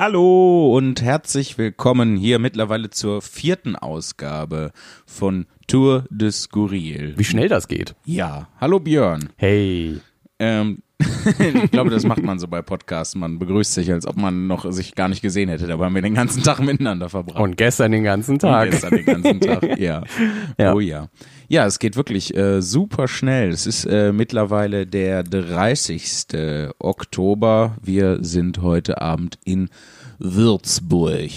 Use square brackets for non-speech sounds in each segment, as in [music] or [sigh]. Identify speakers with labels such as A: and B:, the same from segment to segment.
A: Hallo und herzlich willkommen hier mittlerweile zur vierten Ausgabe von Tour de Skurril.
B: Wie schnell das geht.
A: Ja, hallo Björn.
B: Hey.
A: Ähm, [laughs] ich glaube, das macht man so bei Podcasts. Man begrüßt sich, als ob man noch sich gar nicht gesehen hätte. Dabei haben wir den ganzen Tag miteinander verbracht.
B: Und gestern den ganzen Tag.
A: Und gestern den ganzen Tag, [laughs] ja.
B: Ja.
A: Oh ja. Ja, es geht wirklich äh, super schnell. Es ist äh, mittlerweile der 30. Oktober. Wir sind heute Abend in Würzburg. [laughs]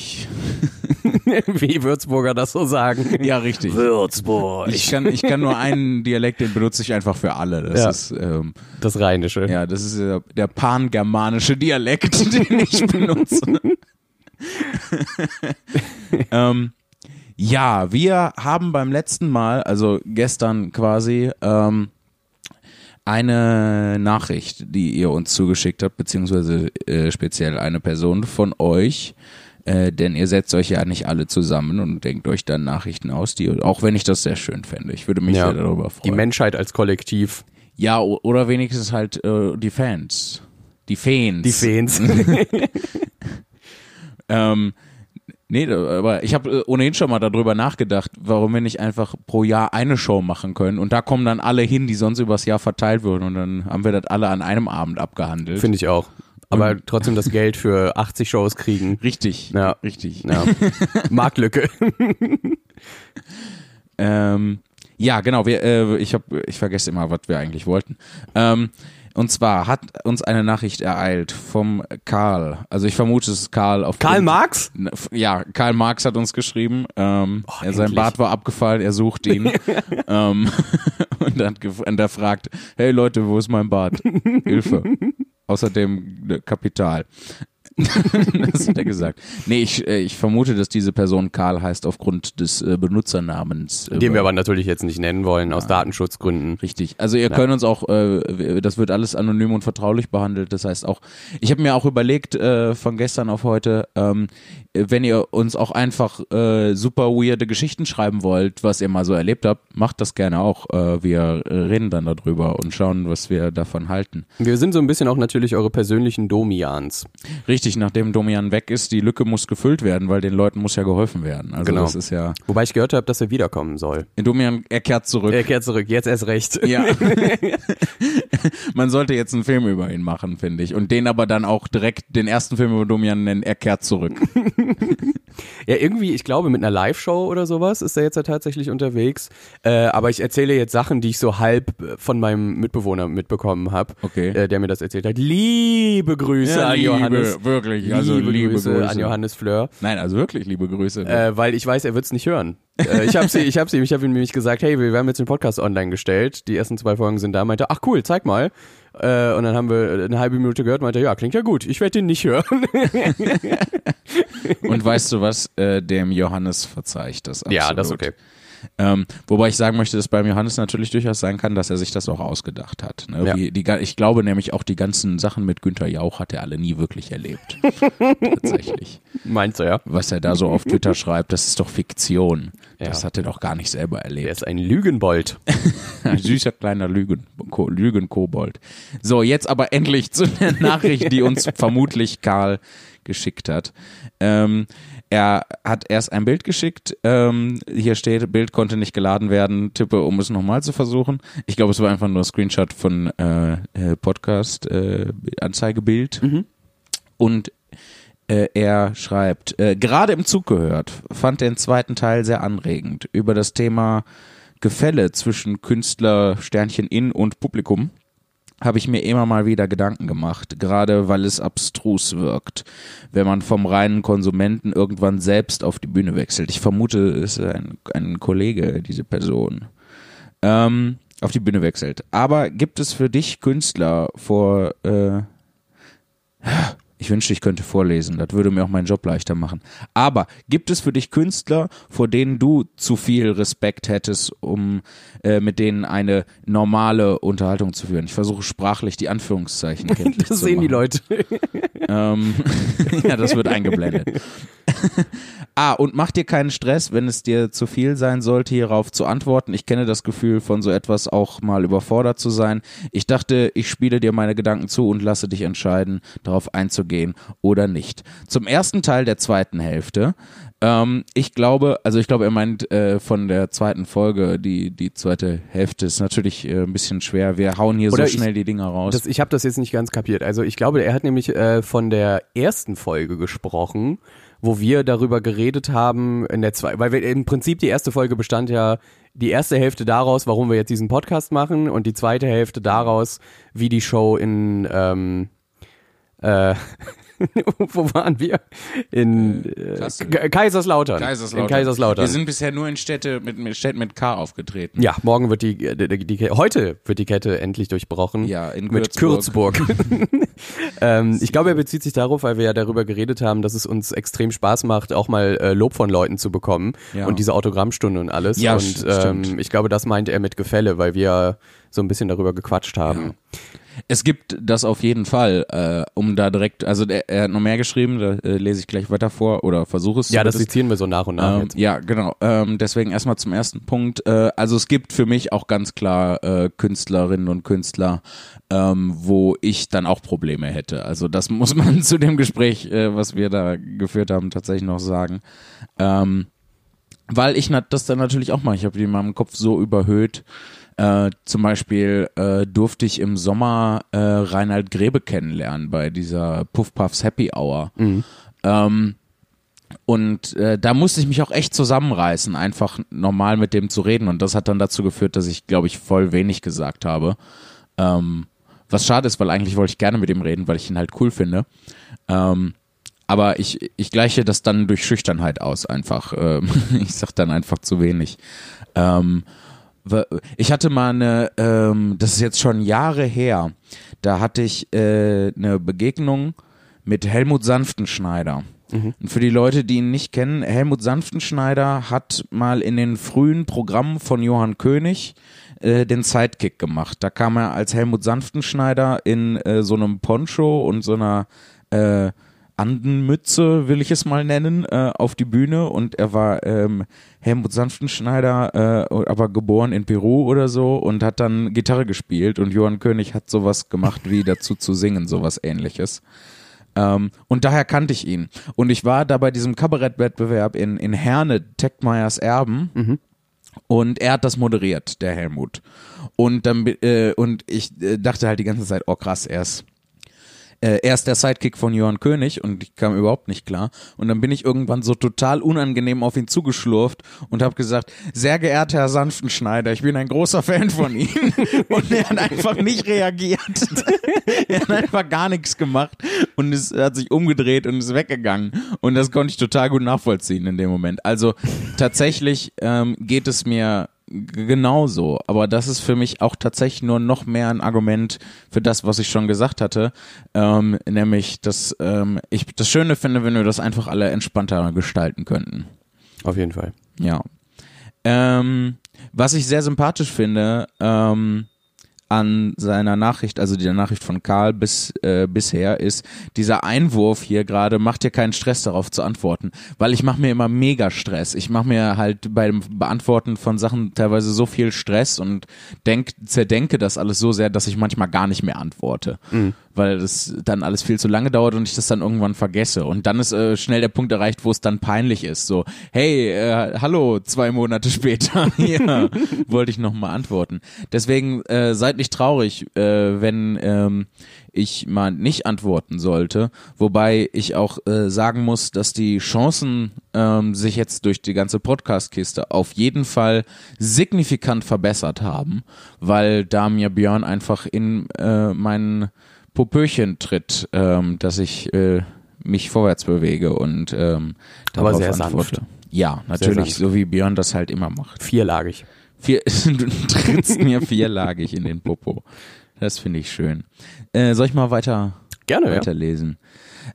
B: Wie Würzburger das so sagen.
A: Ja, richtig.
B: Würzburg.
A: Ich kann, ich kann nur einen Dialekt, den benutze ich einfach für alle. Das
B: Ja.
A: ist, ähm,
B: Das Rheinische.
A: ja, das ist äh, der pangermanische Dialekt, [laughs] den ich benutze. [laughs] ähm, ja, wir haben beim letzten Mal, also gestern quasi, ähm, eine Nachricht, die ihr uns zugeschickt habt, beziehungsweise äh, speziell eine Person von euch, äh, denn ihr setzt euch ja nicht alle zusammen und denkt euch dann Nachrichten aus, die, auch wenn ich das sehr schön fände. Ich würde mich
B: Ja.
A: sehr darüber
B: Die
A: freuen.
B: Menschheit als Kollektiv.
A: Ja, oder wenigstens halt äh, die Fans. Die Fans.
B: Die Fans. [laughs]
A: Ähm, nee, aber ich habe äh, ohnehin schon mal darüber nachgedacht, warum wir nicht einfach pro Jahr eine Show machen können. Und da kommen dann alle hin, die sonst übers Jahr verteilt würden. Und dann haben wir das alle an einem Abend abgehandelt.
B: Finde ich auch. Aber trotzdem das Geld für 80 Shows kriegen. [laughs]
A: richtig.
B: Ja.
A: Richtig.
B: Ja. [laughs] Marktlücke.
A: Ähm, ja, genau. Wir, äh, ich, hab, ich vergesse immer, was wir eigentlich wollten. Ähm, und zwar hat uns eine Nachricht ereilt vom Karl. Also ich vermute, es ist Karl auf
B: Karl Marx?
A: Ja, Karl Marx hat uns geschrieben. Ähm, er, sein. Bart war abgefallen, er sucht ihn. [laughs] ähm, [laughs] und, hat gef- und er fragt, hey Leute, wo ist mein Bart? Hilfe. [laughs] Außerdem äh, Kapital. [laughs] das hat er gesagt. Nee, ich, äh, ich vermute, dass diese Person Karl heißt aufgrund des äh, Benutzernamens. äh,
B: Den wir aber natürlich jetzt nicht nennen wollen, aus Datenschutzgründen.
A: Richtig. Also ihr könnt uns auch, das wird alles anonym und vertraulich behandelt. Das heißt auch, ich habe mir auch überlegt äh, von gestern auf heute, ähm, wenn ihr uns auch einfach äh, super weirde Geschichten schreiben wollt, was ihr mal so erlebt habt, macht das gerne auch. Äh, wir reden dann darüber und schauen, was wir davon halten.
B: Wir sind so ein bisschen auch natürlich eure persönlichen Domians.
A: Richtig, nachdem Domian weg ist, die Lücke muss gefüllt werden, weil den Leuten muss ja geholfen werden. Also
B: Genau.
A: das ist ja.
B: Wobei ich gehört habe, dass er wiederkommen soll.
A: Domian, er kehrt zurück.
B: Er kehrt zurück, jetzt erst recht.
A: Ja. [laughs] [laughs] Man sollte jetzt einen Film über ihn machen, finde ich. Und den aber dann auch direkt den ersten Film über Domian nennen, er kehrt zurück. [laughs] [laughs]
B: Ja, irgendwie, ich glaube, mit einer Live-Show oder sowas ist er jetzt ja tatsächlich unterwegs. Äh, aber ich erzähle jetzt Sachen, die ich so halb äh, von meinem Mitbewohner mitbekommen habe,
A: Okay.
B: äh, der mir das erzählt hat. Liebe Grüße an Johannes.
A: wirklich, also liebe,
B: Grüße,
A: Grüße.
B: an Johannes Fleur,
A: Nein, also wirklich liebe Grüße.
B: äh, weil ich weiß, er wird's nicht hören. äh, ich habe sie, ich habe sie, ich habe ihm nämlich gesagt, hey, wir haben jetzt den Podcast online gestellt. Die ersten zwei Folgen sind da. Meinte, ach cool, zeig mal. Äh, und dann haben wir eine halbe Minute gehört. Meinte, ja, klingt ja gut. Ich werde den nicht hören. [laughs]
A: Und weißt du was? Äh, dem Johannes verzeih ich das absolut.
B: ja, das ist okay.
A: Ähm, wobei ich sagen möchte, dass beim Johannes natürlich durchaus sein kann, dass er sich das auch ausgedacht hat. Ne?
B: Ja.
A: Wie, die, ich glaube nämlich auch die ganzen Sachen mit Günther Jauch hat er alle nie wirklich erlebt. [laughs] Tatsächlich.
B: Meinst du ja?
A: Was er da so auf Twitter schreibt, das ist doch Fiktion.
B: Ja.
A: Das hat er doch gar nicht selber
B: Er
A: erlebt.
B: ist ein Lügenbold.
A: Ein [laughs] süßer kleiner Lügen, Ko, Lügenkobold. So, jetzt aber endlich zu der Nachricht, die uns vermutlich Karl geschickt hat. Ähm, er hat erst ein Bild geschickt. Ähm, hier steht, Bild konnte nicht geladen werden. Tippe, um es nochmal zu versuchen. Ich glaube, es war einfach nur ein Screenshot von äh, äh, Podcast äh, Anzeigebild. Und äh, er schreibt, äh, gerade im Zug gehört, fand den zweiten Teil sehr anregend über das Thema Gefälle zwischen Künstler, Sternchen in und Publikum habe ich mir immer mal wieder Gedanken gemacht, gerade weil es abstrus wirkt, wenn man vom reinen Konsumenten irgendwann selbst auf die Bühne wechselt. Ich vermute, es ist ein, ein Kollege, diese Person, ähm, auf die Bühne wechselt. Aber gibt es für dich Künstler vor, äh, ich wünschte, ich könnte vorlesen. Das würde mir auch meinen Job leichter machen. Aber gibt es für dich Künstler, vor denen du zu viel Respekt hättest, um äh, mit denen eine normale Unterhaltung zu führen? Ich versuche sprachlich die Anführungszeichen [laughs] kenntlich
B: Das
A: zu
B: sehen die. Leute.
A: Ähm, [laughs] ja, das wird eingeblendet. [laughs] Ah, und mach dir keinen Stress, wenn es dir zu viel sein sollte, hierauf zu antworten. Ich kenne das Gefühl, von so etwas auch mal überfordert zu sein. Ich dachte, ich spiele dir meine Gedanken zu und lasse dich entscheiden, darauf einzugehen oder nicht. Zum ersten Teil der zweiten Hälfte ähm, ich glaube, also ich glaube, er meint äh, von der zweiten Folge, die, die zweite Hälfte ist natürlich äh, ein bisschen schwer. Wir hauen hier
B: Oder
A: so schnell
B: ich-
A: die Dinger raus.
B: Das, ich habe das jetzt nicht ganz kapiert. Also ich glaube, er hat nämlich äh, von der ersten Folge gesprochen, wo wir darüber geredet haben in der zwei, weil wir im Prinzip die erste Folge bestand ja die erste Hälfte daraus, warum wir jetzt diesen Podcast machen und die zweite Hälfte daraus, wie die Show in ähm, äh, [laughs] wo waren wir? In äh, Kaiserslautern.
A: Kaiserslautern.
B: In Kaiserslautern.
A: Wir sind bisher nur in Städte mit, mit Städten mit K aufgetreten.
B: Ja, morgen wird die, die, die, heute wird die Kette endlich durchbrochen.
A: Ja, in
B: mit
A: Würzburg.
B: Kürzburg. [laughs] ähm, ich glaube, er bezieht sich darauf, weil wir ja darüber geredet haben, dass es uns extrem Spaß macht, auch mal äh, Lob von Leuten zu bekommen
A: Ja.
B: und diese Autogrammstunde und alles.
A: Ja,
B: und ähm, ich glaube, das meint er mit Gefälle, weil wir so ein bisschen darüber gequatscht haben.
A: Es gibt das auf jeden Fall, äh, um da direkt, also der, er hat noch mehr geschrieben, da äh, lese ich gleich weiter vor oder versuche es
B: Ja, das sezieren wir so nach und nach
A: Ähm,
B: jetzt.
A: ja, genau. Ähm, deswegen erstmal zum ersten Punkt. Äh, also es gibt für mich auch ganz klar äh, Künstlerinnen und Künstler, ähm, wo ich dann auch Probleme hätte. Also das [laughs] muss man zu dem Gespräch, äh, was wir da geführt haben, tatsächlich noch sagen. Ähm, weil ich das dann natürlich auch mal, ich habe die in meinem Kopf so überhöht. Äh, zum Beispiel äh, durfte ich im Sommer äh, Reinhard Grebe kennenlernen bei dieser Puff Puffs Happy Hour. Ähm, und äh, da musste ich mich auch echt zusammenreißen, einfach normal mit dem zu reden. Und das hat dann dazu geführt, dass ich, glaube ich, voll wenig gesagt habe. Ähm, was schade ist, weil eigentlich wollte ich gerne mit ihm reden, weil ich ihn halt cool finde. Ähm, aber ich, ich gleiche das dann durch Schüchternheit aus einfach. Ähm, [laughs] ich sag dann einfach zu wenig. Ähm, ich hatte mal eine, ähm, das ist jetzt schon Jahre her, da hatte ich äh, eine Begegnung mit Helmut Sanftenschneider. Und für die Leute, die ihn nicht kennen, Helmut Sanftenschneider hat mal in den frühen Programmen von Johann König äh, den Sidekick gemacht. Da kam er als Helmut Sanftenschneider in äh, so einem Poncho und so einer äh, Andenmütze, will ich es mal nennen, äh, auf die Bühne und er war ähm, Helmut Sanftenschneider, äh, aber geboren in Peru oder so und hat dann Gitarre gespielt und Johann König hat sowas gemacht wie dazu zu singen, sowas ähnliches. Ähm, und daher kannte ich ihn. Und ich war da bei diesem Kabarettwettbewerb in, in Herne, Teckmeyers Erben. Und er hat das moderiert, der Helmut. Und dann äh, und ich äh, dachte halt die ganze Zeit, oh krass, er ist äh, er ist der Sidekick von Johann König und ich kam überhaupt nicht klar. Und dann bin ich irgendwann so total unangenehm auf ihn zugeschlurft und habe gesagt, sehr geehrter Herr Sanftenschneider, ich bin ein großer Fan von Ihnen. [laughs] Und er hat einfach nicht reagiert. [laughs] er hat einfach gar nichts gemacht und es hat sich umgedreht und ist weggegangen. Und das konnte ich total gut nachvollziehen in dem Moment. Also tatsächlich ähm, geht es mir genauso, aber das ist für mich auch tatsächlich nur noch mehr ein Argument für das, was ich schon gesagt hatte, ähm, nämlich, dass ähm, ich das Schöne finde, wenn wir das einfach alle entspannter gestalten könnten.
B: Auf jeden Fall.
A: Ja. Ähm, was ich sehr sympathisch finde ähm, an seiner Nachricht, also der Nachricht von Karl bis äh, bisher, ist dieser Einwurf hier gerade, mach dir keinen Stress darauf zu antworten, weil ich mache mir immer mega Stress. Ich mache mir halt beim Beantworten von Sachen teilweise so viel Stress und denk, zerdenke das alles so sehr, dass ich manchmal gar nicht mehr antworte, weil das dann alles viel zu lange dauert und ich das dann irgendwann vergesse. Und dann ist äh, schnell der Punkt erreicht, wo es dann peinlich ist. So, hey, äh, hallo, zwei Monate später, [laughs] ja, wollte ich nochmal antworten. Deswegen äh, seid nicht traurig, äh, wenn ähm, ich mal nicht antworten sollte. Wobei ich auch äh, sagen muss, dass die Chancen ähm, sich jetzt durch die ganze Podcast-Kiste auf jeden Fall signifikant verbessert haben, weil da mir Björn einfach in äh, meinen Popöchen tritt, ähm, dass ich äh, mich vorwärts bewege und ähm,
B: Aber
A: darauf
B: sehr
A: antworte.
B: sanft.
A: Ja, natürlich, so wie Björn das halt immer macht.
B: Vierlagig.
A: Vier, [laughs] du trittst mir vierlagig in den Popo. Das finde ich schön. Äh, soll ich mal weiter,
B: Gerne, ja.
A: weiterlesen?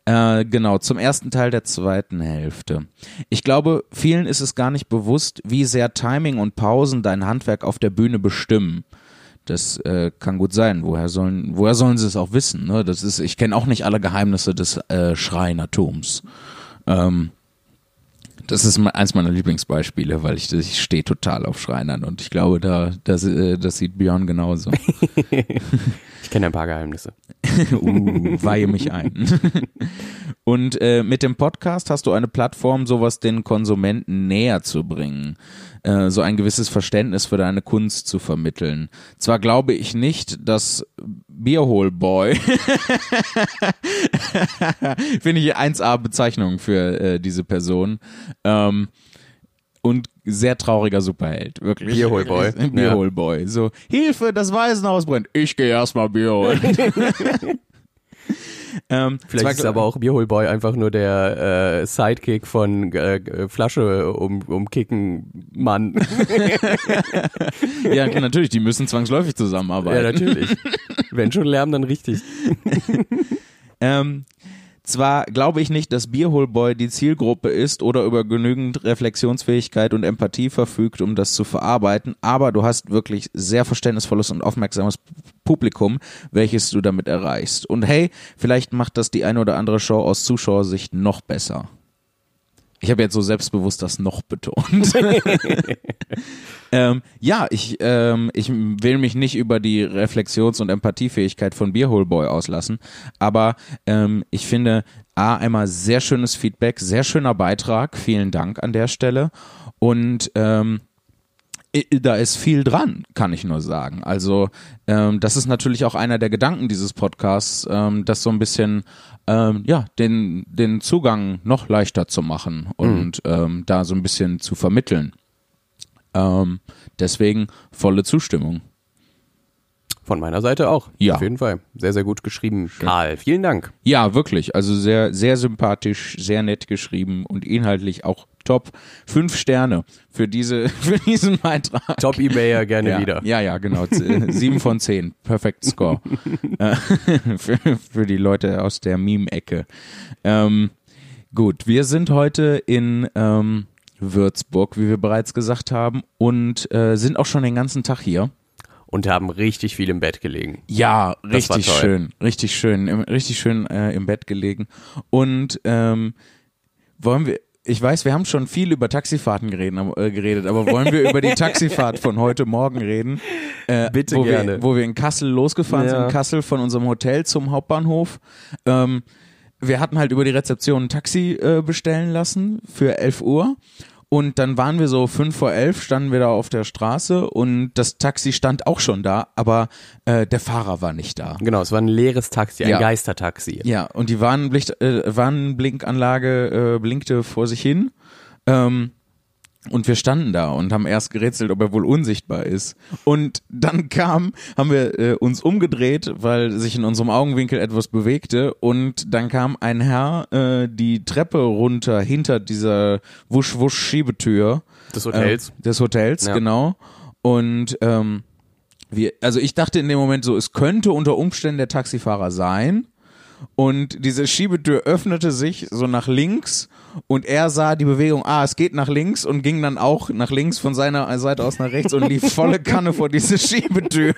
A: Äh, genau, zum ersten Teil der zweiten Hälfte. Ich glaube, vielen ist es gar nicht bewusst, wie sehr Timing und Pausen dein Handwerk auf der Bühne bestimmen. Das äh, kann gut sein. Woher sollen, woher sollen sie es auch wissen? Ne? Das ist, ich kenne auch nicht alle Geheimnisse des äh, Schreinertums. Ähm, Das ist eins meiner Lieblingsbeispiele, weil ich, ich stehe total auf Schreinern und ich glaube, da, das, äh, das sieht Björn genauso. [laughs]
B: Ich kenne ein paar Geheimnisse. [laughs]
A: uh, weihe mich ein. [laughs] Und äh, mit dem Podcast hast du eine Plattform, sowas den Konsumenten näher zu bringen, äh, so ein gewisses Verständnis für deine Kunst zu vermitteln. Zwar glaube ich nicht, dass Bierholboy [laughs] finde ich 1A Bezeichnung für äh, diese Person. Ähm, und sehr trauriger Superheld, wirklich.
B: Bierholboy.
A: Bierholboy. So, Hilfe, das Waisenhaus brennt. Ich gehe erstmal Bier holen. [laughs] [laughs] ähm,
B: Vielleicht ist aber auch Bierholboy einfach nur der äh, Sidekick von äh, Flasche um, umkicken Mann. [laughs]
A: Ja, natürlich, die müssen zwangsläufig
B: ja,
A: zusammenarbeiten.
B: natürlich. Wenn schon Lärm, dann richtig.
A: ähm, zwar glaube ich nicht, dass Bierholboy die Zielgruppe ist oder über genügend Reflexionsfähigkeit und Empathie verfügt, um das zu verarbeiten, aber du hast wirklich sehr verständnisvolles und aufmerksames Publikum, welches du damit erreichst. Und hey, vielleicht macht das die eine oder andere Show aus Zuschauersicht noch besser. Ich habe jetzt so selbstbewusst das noch betont. [laughs] ähm, ja, ich, ähm, ich will mich nicht über die Reflexions- und Empathiefähigkeit von Bierholboy auslassen, aber ähm, ich finde, A, einmal sehr schönes Feedback, sehr schöner Beitrag, vielen Dank an der Stelle und ähm, da ist viel dran, kann ich nur sagen. Also ähm, das ist natürlich auch einer der Gedanken dieses Podcasts, ähm, das so ein bisschen ähm, ja den den Zugang noch leichter zu machen und ähm, da so ein bisschen zu vermitteln. Ähm, deswegen volle Zustimmung.
B: Von meiner Seite auch.
A: Ja.
B: Auf jeden Fall. Sehr, sehr gut geschrieben. Karl, vielen Dank.
A: Ja, wirklich. Also sehr, sehr sympathisch, sehr nett geschrieben und inhaltlich auch top. Fünf Sterne für diese, [laughs] für diesen Beitrag.
B: Top Ebayer gerne
A: ja,
B: wieder.
A: Ja, ja, genau. Äh, Sieben von zehn. Perfekt Score. [laughs] Äh, [laughs] für, für die Leute aus der Meme-Ecke. Ähm, gut, wir sind heute in ähm, Würzburg, wie wir bereits gesagt haben, und äh, sind auch schon den ganzen Tag hier.
B: Und haben richtig viel im Bett gelegen.
A: Ja, richtig schön, richtig schön, im, richtig schön äh, im Bett gelegen. Und ähm, wollen wir, ich weiß, wir haben schon viel über Taxifahrten geredet, aber- äh, geredet, aber wollen wir über die [laughs] Taxifahrt von heute Morgen reden? Äh,
B: Bitte
A: wo
B: gerne.
A: Wir, wo wir in Kassel losgefahren
B: Ja.
A: sind, in Kassel von unserem Hotel zum Hauptbahnhof. Ähm, wir hatten halt über die Rezeption ein Taxi äh, bestellen lassen für 11 Uhr. Und dann waren wir so fünf vor elf, standen wir da auf der Straße und das Taxi stand auch schon da, aber äh, der Fahrer war nicht da.
B: Genau, es war ein leeres Taxi, ein
A: Ja.
B: Geistertaxi.
A: Ja, und die Warnblicht, äh, Warnblinkanlage äh, blinkte vor sich hin. Ähm, und wir standen da und haben erst gerätselt, ob er wohl unsichtbar ist. Und dann kam, haben wir äh, uns umgedreht, weil sich in unserem Augenwinkel etwas bewegte. Und dann kam ein Herr äh, die Treppe runter hinter dieser Wusch-Wusch-Schiebetür
B: Des Hotels.
A: äh, des Hotels,
B: Ja.
A: genau. Und ähm, wir, also ich dachte in dem Moment so, es könnte unter Umständen der Taxifahrer sein. Und diese Schiebetür öffnete sich so nach links und er sah die Bewegung, ah, es geht nach links und ging dann auch nach links von seiner Seite aus nach rechts und lief volle Kanne vor diese [laughs] Schiebetür.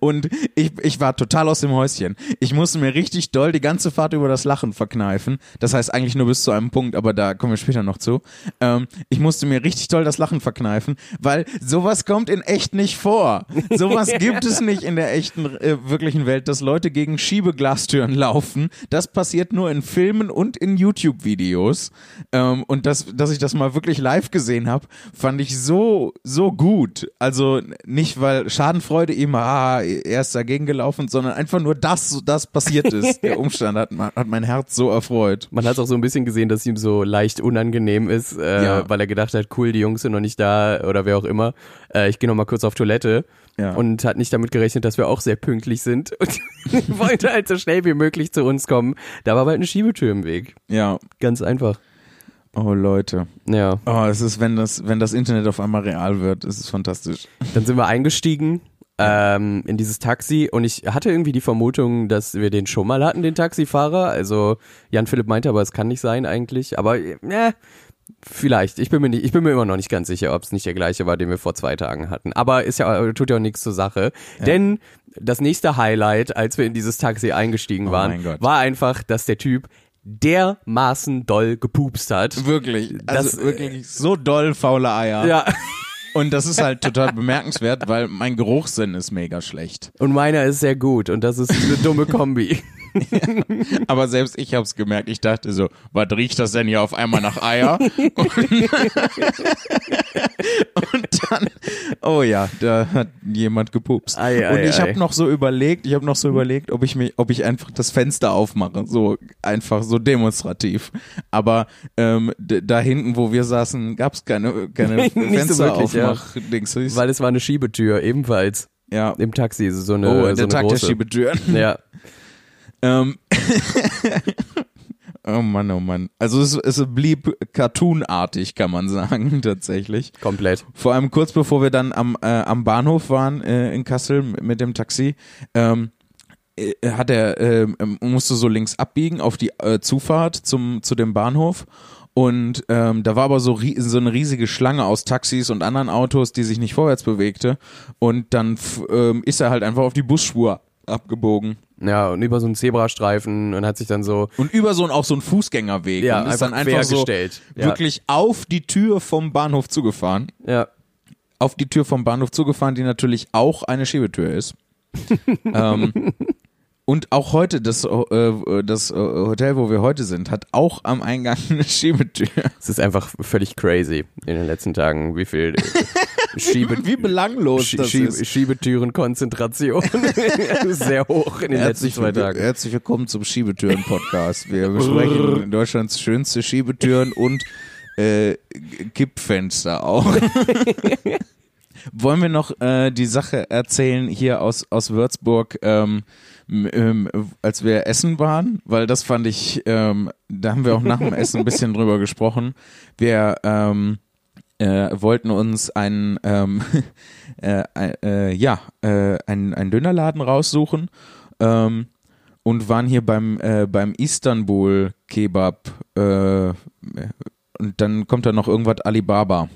A: Und ich, ich war total aus dem Häuschen. Ich musste mir richtig doll die ganze Fahrt über das Lachen verkneifen. Das heißt eigentlich nur bis zu einem Punkt, aber da kommen wir später noch zu. Ähm, ich musste mir richtig doll das Lachen verkneifen, weil sowas kommt in echt nicht vor. Sowas gibt es nicht in der echten, äh, wirklichen Welt, dass Leute gegen Schiebeglastüren laufen. Das passiert nur in Filmen und in YouTube-Videos. Ähm, und das, dass ich das mal wirklich live gesehen habe, fand ich so, so gut. Also nicht, weil Schadenfreude ihm, ah, er ist dagegen gelaufen, sondern einfach nur, dass das passiert ist. [laughs] Der Umstand hat, hat mein Herz so erfreut.
B: Man hat auch so ein bisschen gesehen, dass ihm so leicht unangenehm ist, äh,
A: Ja.
B: weil er gedacht hat, cool, die Jungs sind noch nicht da oder wer auch immer. Äh, ich gehe noch mal kurz auf Toilette
A: Ja.
B: und hat nicht damit gerechnet, dass wir auch sehr pünktlich sind und [laughs] wollte halt so schnell wie möglich zu uns kommen. Da war bald eine Schiebetür im Weg.
A: Ja.
B: Ganz einfach.
A: Oh Leute.
B: Ja.
A: Oh, es ist, wenn das, wenn das Internet auf einmal real wird, es ist fantastisch.
B: Dann sind wir eingestiegen ähm, in dieses Taxi und ich hatte irgendwie die Vermutung, dass wir den schon mal hatten, den Taxifahrer. Also Jan Philipp meinte, aber es kann nicht sein eigentlich. Aber äh, vielleicht. Ich bin mir nicht, ich bin mir immer noch nicht ganz sicher, ob es nicht der gleiche war, den wir vor zwei Tagen hatten. Aber ist ja tut ja auch nichts zur Sache. Denn das nächste Highlight, als wir in dieses Taxi eingestiegen
A: Oh
B: waren, war einfach, dass der Typ dermaßen doll gepupst hat.
A: Wirklich. Also
B: Das-
A: wirklich so doll faule Eier.
B: Ja.
A: Und das ist halt total bemerkenswert, weil mein Geruchssinn ist mega schlecht.
B: Und meiner ist sehr gut und das ist eine dumme Kombi.
A: Aber selbst ich hab's gemerkt. Ich dachte so, was riecht das denn hier auf einmal nach Eier? Und, [laughs] und dann, oh ja, da hat jemand gepupst.
B: Ei, ei,
A: und ich habe noch so überlegt, ich habe noch so überlegt, ob ich mich, ob ich einfach das Fenster aufmache, so einfach so demonstrativ. Aber ähm, da hinten, wo wir saßen, gab's keine keine [laughs]
B: Nicht so wirklich, ja. Weil es war eine Schiebetür, ebenfalls
A: ja.
B: im Taxi, so eine,
A: Oh,
B: so
A: der Tag
B: große.
A: der Schiebetüren.
B: Ja.
A: Ähm, [laughs] oh Mann, oh Mann. Also es, es blieb cartoonartig, kann man sagen, [laughs] tatsächlich.
B: Komplett.
A: Vor allem kurz bevor wir dann am, äh, am Bahnhof waren äh, in Kassel mit, dem Taxi, ähm, äh, hat er äh, musste so links abbiegen auf die äh, Zufahrt zum zu dem Bahnhof und ähm, da war aber so, so eine riesige Schlange aus Taxis und anderen Autos, die sich nicht vorwärts bewegte und dann ähm, ist er halt einfach auf die Busspur abgebogen
B: Ja, und über so einen Zebrastreifen und hat sich dann so
A: und über so ein auch so ein Fußgängerweg
B: ja,
A: und ist dann einfach so
B: quergestellt. Ja.
A: wirklich auf die Tür vom Bahnhof zugefahren
B: Ja.
A: auf die Tür vom Bahnhof zugefahren, die natürlich auch eine Schiebetür ist. [laughs] ähm, und auch heute, das, äh, das äh, Hotel, wo wir heute sind, hat auch am Eingang eine Schiebetür.
B: Es ist einfach völlig crazy in den letzten Tagen, wie viel [laughs] Schiebe
A: Wie belanglos
B: Schie-
A: das
B: Schieb-
A: ist.
B: Schiebetürenkonzentration [laughs] sehr hoch in den letzten zwei Tagen.
A: herzlich willkommen zum Schiebetüren-Podcast. Wir besprechen Deutschlands schönste Schiebetüren und äh, Kippfenster auch. [laughs] Wollen wir noch äh, die Sache erzählen hier aus, aus Würzburg, ähm, ähm, als wir essen waren? Weil das fand ich, ähm, da haben wir auch nach dem Essen ein bisschen drüber gesprochen. Wir ähm, äh, wollten uns einen, ähm, [laughs] äh, äh, ja, äh, einen, einen Dönerladen raussuchen ähm, und waren hier beim, äh, beim Istanbul Kebab äh, und dann kommt da noch irgendwas Alibaba.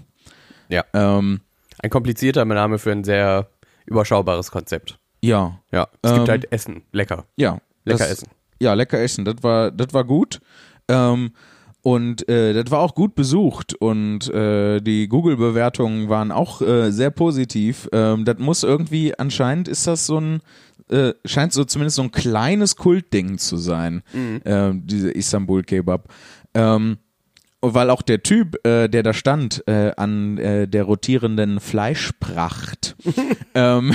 B: Ja.
A: Ähm,
B: Ein komplizierter Name für ein sehr überschaubares Konzept.
A: ja,
B: Ja, es
A: Ähm,
B: gibt halt Essen, lecker.
A: ja.
B: Lecker
A: das,
B: essen.
A: Ja, lecker essen. Das war, das war gut. Ähm, und äh, das war auch gut besucht und äh, die Google-Bewertungen waren auch äh, sehr positiv. Ähm, das muss irgendwie, anscheinend ist das so ein, äh, scheint so zumindest so ein kleines Kultding zu sein, ähm, diese Istanbul-Kebab. Ähm, weil auch der Typ, äh, der da stand, äh, an äh, der rotierenden Fleischpracht, [laughs] ähm,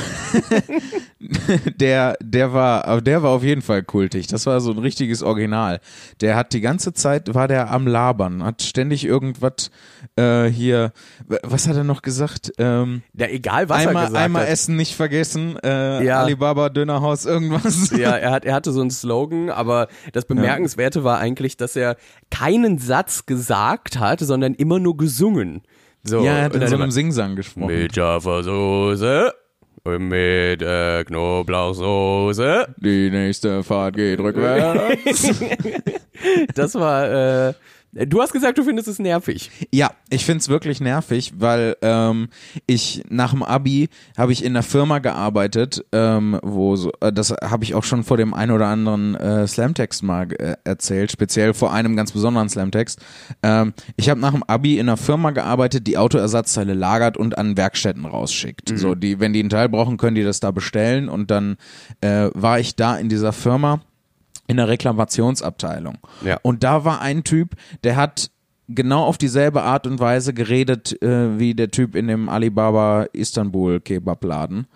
A: [laughs] der, der war, der war auf jeden Fall kultig. Das war so ein richtiges Original. Der hat die ganze Zeit, war der am Labern, hat ständig irgendwas äh, hier, was hat er noch gesagt? Ähm,
B: Ja, egal was er
A: einmal
B: gesagt
A: einmal
B: hat.
A: Essen nicht vergessen, äh,
B: Ja.
A: Alibaba Dönerhaus, irgendwas. [laughs]
B: Ja, er, hat, er hatte so einen Slogan, aber das Bemerkenswerte war eigentlich, dass er keinen Satz gesagt hat, sondern immer nur gesungen. So,
A: Ja, er hat in so
B: immer,
A: einem Singsang gesprochen.
B: mit Jaffa-Soße und mit äh, Knoblauchsoße.
A: Die nächste Fahrt geht rückwärts. [laughs]
B: Das war, äh, du hast gesagt, du findest es nervig.
A: Ja, ich find's wirklich nervig, weil ähm, ich nach dem Abi habe ich in einer Firma gearbeitet, ähm, wo so, äh, das habe ich auch schon vor dem einen oder anderen äh, Slamtext mal äh, erzählt, speziell vor einem ganz besonderen Slamtext. Ähm, ich habe nach dem Abi in einer Firma gearbeitet, die Autoersatzteile lagert und an Werkstätten rausschickt. So, die, wenn die einen Teil brauchen, können die das da bestellen und dann äh, war ich da in dieser Firma in der Reklamationsabteilung.
B: Ja.
A: Und da war ein Typ, der hat genau auf dieselbe Art und Weise geredet äh, wie der Typ in dem Alibaba Istanbul Kebabladen.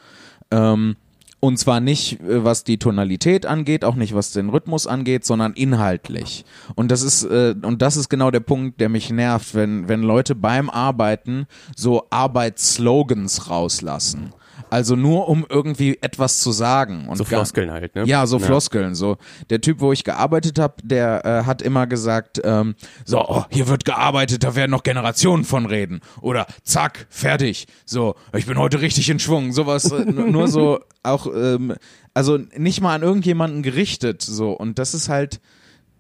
A: Ähm, und zwar nicht, äh, was die Tonalität angeht, auch nicht, was den Rhythmus angeht, sondern inhaltlich. Und das ist, äh, und das ist genau der Punkt, der mich nervt, wenn, wenn Leute beim Arbeiten so Arbeitsslogans rauslassen. Also nur um irgendwie etwas zu sagen. Und
B: So Floskeln halt, ne?
A: ja, so Floskeln. So der Typ, wo ich gearbeitet habe, der äh, hat immer gesagt, ähm, so oh, hier wird gearbeitet, da werden noch Generationen von reden. Oder zack, fertig. So, ich bin heute richtig in Schwung. Sowas äh, nur so [laughs] auch, ähm, also nicht mal an irgendjemanden gerichtet. So und das ist halt.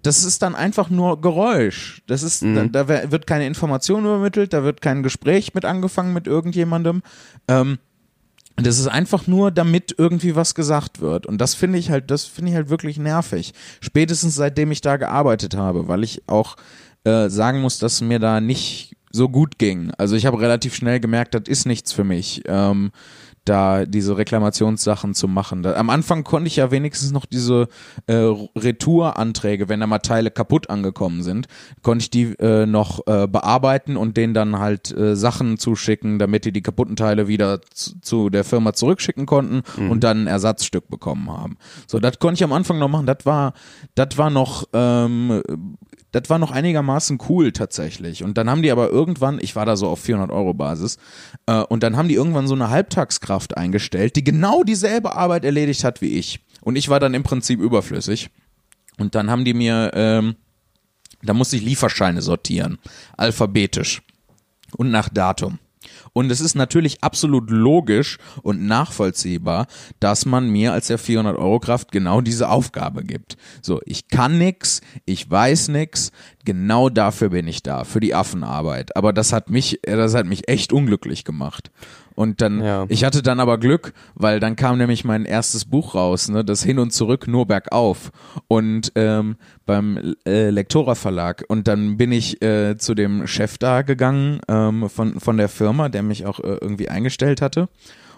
A: Das ist dann einfach nur Geräusch. Das ist, da, da wer- wird keine Information übermittelt, da wird kein Gespräch mit angefangen mit irgendjemandem. Ähm, Das ist einfach nur, damit irgendwie was gesagt wird. Und das finde ich halt, das finde ich halt wirklich nervig. Spätestens seitdem ich da gearbeitet habe, weil ich auch äh, sagen muss, dass mir da nicht so gut ging. Also ich habe relativ schnell gemerkt, das ist nichts für mich. Ähm, da diese Reklamationssachen zu machen. Da, am Anfang konnte ich ja wenigstens noch diese äh, Retouranträge, wenn da mal Teile kaputt angekommen sind, konnte ich die äh, noch äh, bearbeiten und denen dann halt äh, Sachen zuschicken, damit die die kaputten Teile wieder zu, zu der Firma zurückschicken konnten mhm. und dann ein Ersatzstück bekommen haben. So, das konnte ich am Anfang noch machen. Das war, das war noch ähm, das war noch einigermaßen cool tatsächlich. Und dann haben die aber irgendwann, ich war da so auf 400 Euro Basis, äh, und dann haben die irgendwann so eine Halbtagskraft eingestellt, die genau dieselbe Arbeit erledigt hat wie ich. Und ich war dann im Prinzip überflüssig. Und dann haben die mir, ähm, da musste ich Lieferscheine sortieren, alphabetisch und nach Datum. Und es ist natürlich absolut logisch und nachvollziehbar, dass man mir als der 400-Euro-Kraft genau diese Aufgabe gibt. So, ich kann nix, ich weiß nix, genau dafür bin ich da, für die Affenarbeit. Aber das hat mich, das hat mich echt unglücklich gemacht. Und dann, ja. ich hatte dann aber Glück, weil dann kam nämlich mein erstes Buch raus, ne, das Hin und Zurück nur bergauf. Und ähm, beim äh, Lektora Verlag. Und dann bin ich äh, zu dem Chef da gegangen ähm, von, von der Firma, der mich auch äh, irgendwie eingestellt hatte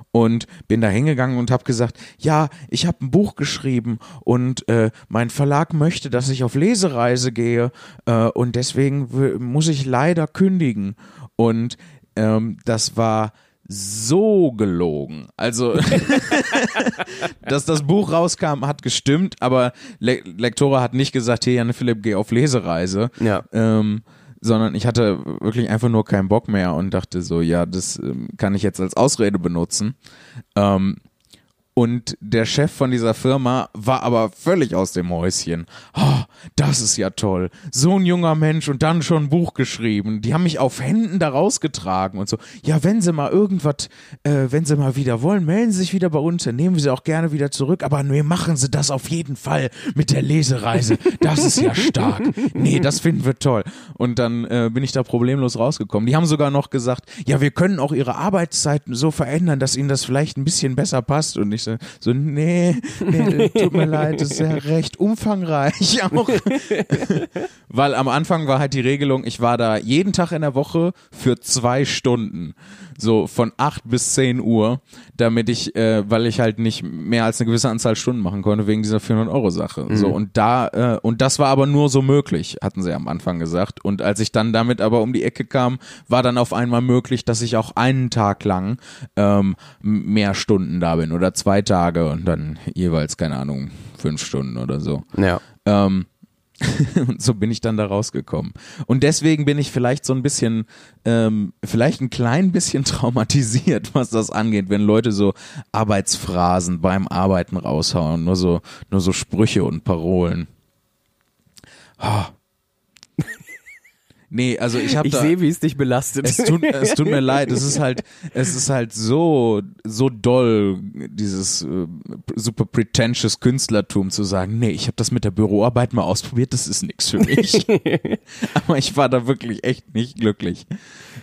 A: und bin da hingegangen und habe gesagt, ja, ich habe ein Buch geschrieben und äh, mein Verlag möchte, dass ich auf Lesereise gehe äh, und deswegen muss ich leider kündigen. Und ähm, das war so gelogen. Also, [laughs] dass das Buch rauskam, hat gestimmt, aber Le Lektora hat nicht gesagt, hey, Janne Philipp, geh auf Lesereise.
B: Ja.
A: Ähm, sondern ich hatte wirklich einfach nur keinen Bock mehr und dachte so, ja, das ähm, kann ich jetzt als Ausrede benutzen. Ähm, und der Chef von dieser Firma war aber völlig aus dem Häuschen. Oh, das ist ja toll. So ein junger Mensch und dann schon ein Buch geschrieben. Die haben mich auf Händen da rausgetragen und so. Ja, wenn sie mal irgendwas, äh, wenn sie mal wieder wollen, melden sie sich wieder bei uns, dann nehmen wir sie auch gerne wieder zurück. Aber nee, machen sie das auf jeden Fall mit der Lesereise. Das ist ja stark. Nee, das finden wir toll. Und dann äh, bin ich da problemlos rausgekommen. Die haben sogar noch gesagt, ja, wir können auch ihre Arbeitszeiten so verändern, dass ihnen das vielleicht ein bisschen besser passt. Und ich so, so nee, nee, [laughs] tut mir leid, das ist ja recht umfangreich [laughs] auch. [laughs] Weil am Anfang war halt die Regelung, ich war da jeden Tag in der Woche für zwei Stunden so von 8 bis 10 Uhr, damit ich, äh, weil ich halt nicht mehr als eine gewisse Anzahl Stunden machen konnte wegen dieser 400 Euro Sache. Mhm. So und da äh, und das war aber nur so möglich, hatten sie am Anfang gesagt. Und als ich dann damit aber um die Ecke kam, war dann auf einmal möglich, dass ich auch einen Tag lang ähm, mehr Stunden da bin oder zwei Tage und dann jeweils keine Ahnung fünf Stunden oder so.
B: Ja.
A: Ähm, [laughs] und so bin ich dann da rausgekommen. Und deswegen bin ich vielleicht so ein bisschen, ähm, vielleicht ein klein bisschen [laughs] traumatisiert, was das angeht, wenn Leute so Arbeitsphrasen beim Arbeiten raushauen, nur so, nur so Sprüche und Parolen. Oh, Nee, also ich habe
B: Ich sehe, wie es dich belastet.
A: Es tut, es tut mir leid, es ist halt es ist halt so so doll dieses äh, super pretentious Künstlertum zu sagen, nee, ich habe das mit der Büroarbeit mal ausprobiert, das ist nichts für mich. [laughs] aber ich war da wirklich echt nicht glücklich.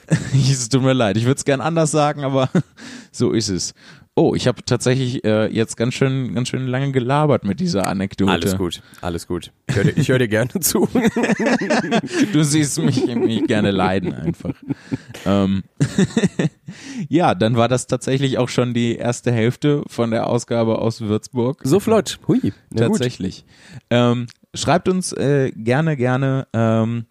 A: [laughs] es tut mir leid, ich würde es gern anders sagen, aber [laughs] so ist es. Oh, ich habe tatsächlich äh, jetzt ganz schön, ganz schön lange gelabert mit dieser Anekdote.
B: Alles gut, alles gut. Ich höre dir, hör dir gerne [laughs] zu. [laughs]
A: du siehst mich, mich gerne leiden einfach. ähm, [laughs] ja, dann war das tatsächlich auch schon die erste Hälfte von der Ausgabe aus Würzburg.
B: So flott, hui.
A: Tatsächlich. Ähm, schreibt uns äh, gerne, gerne ähm,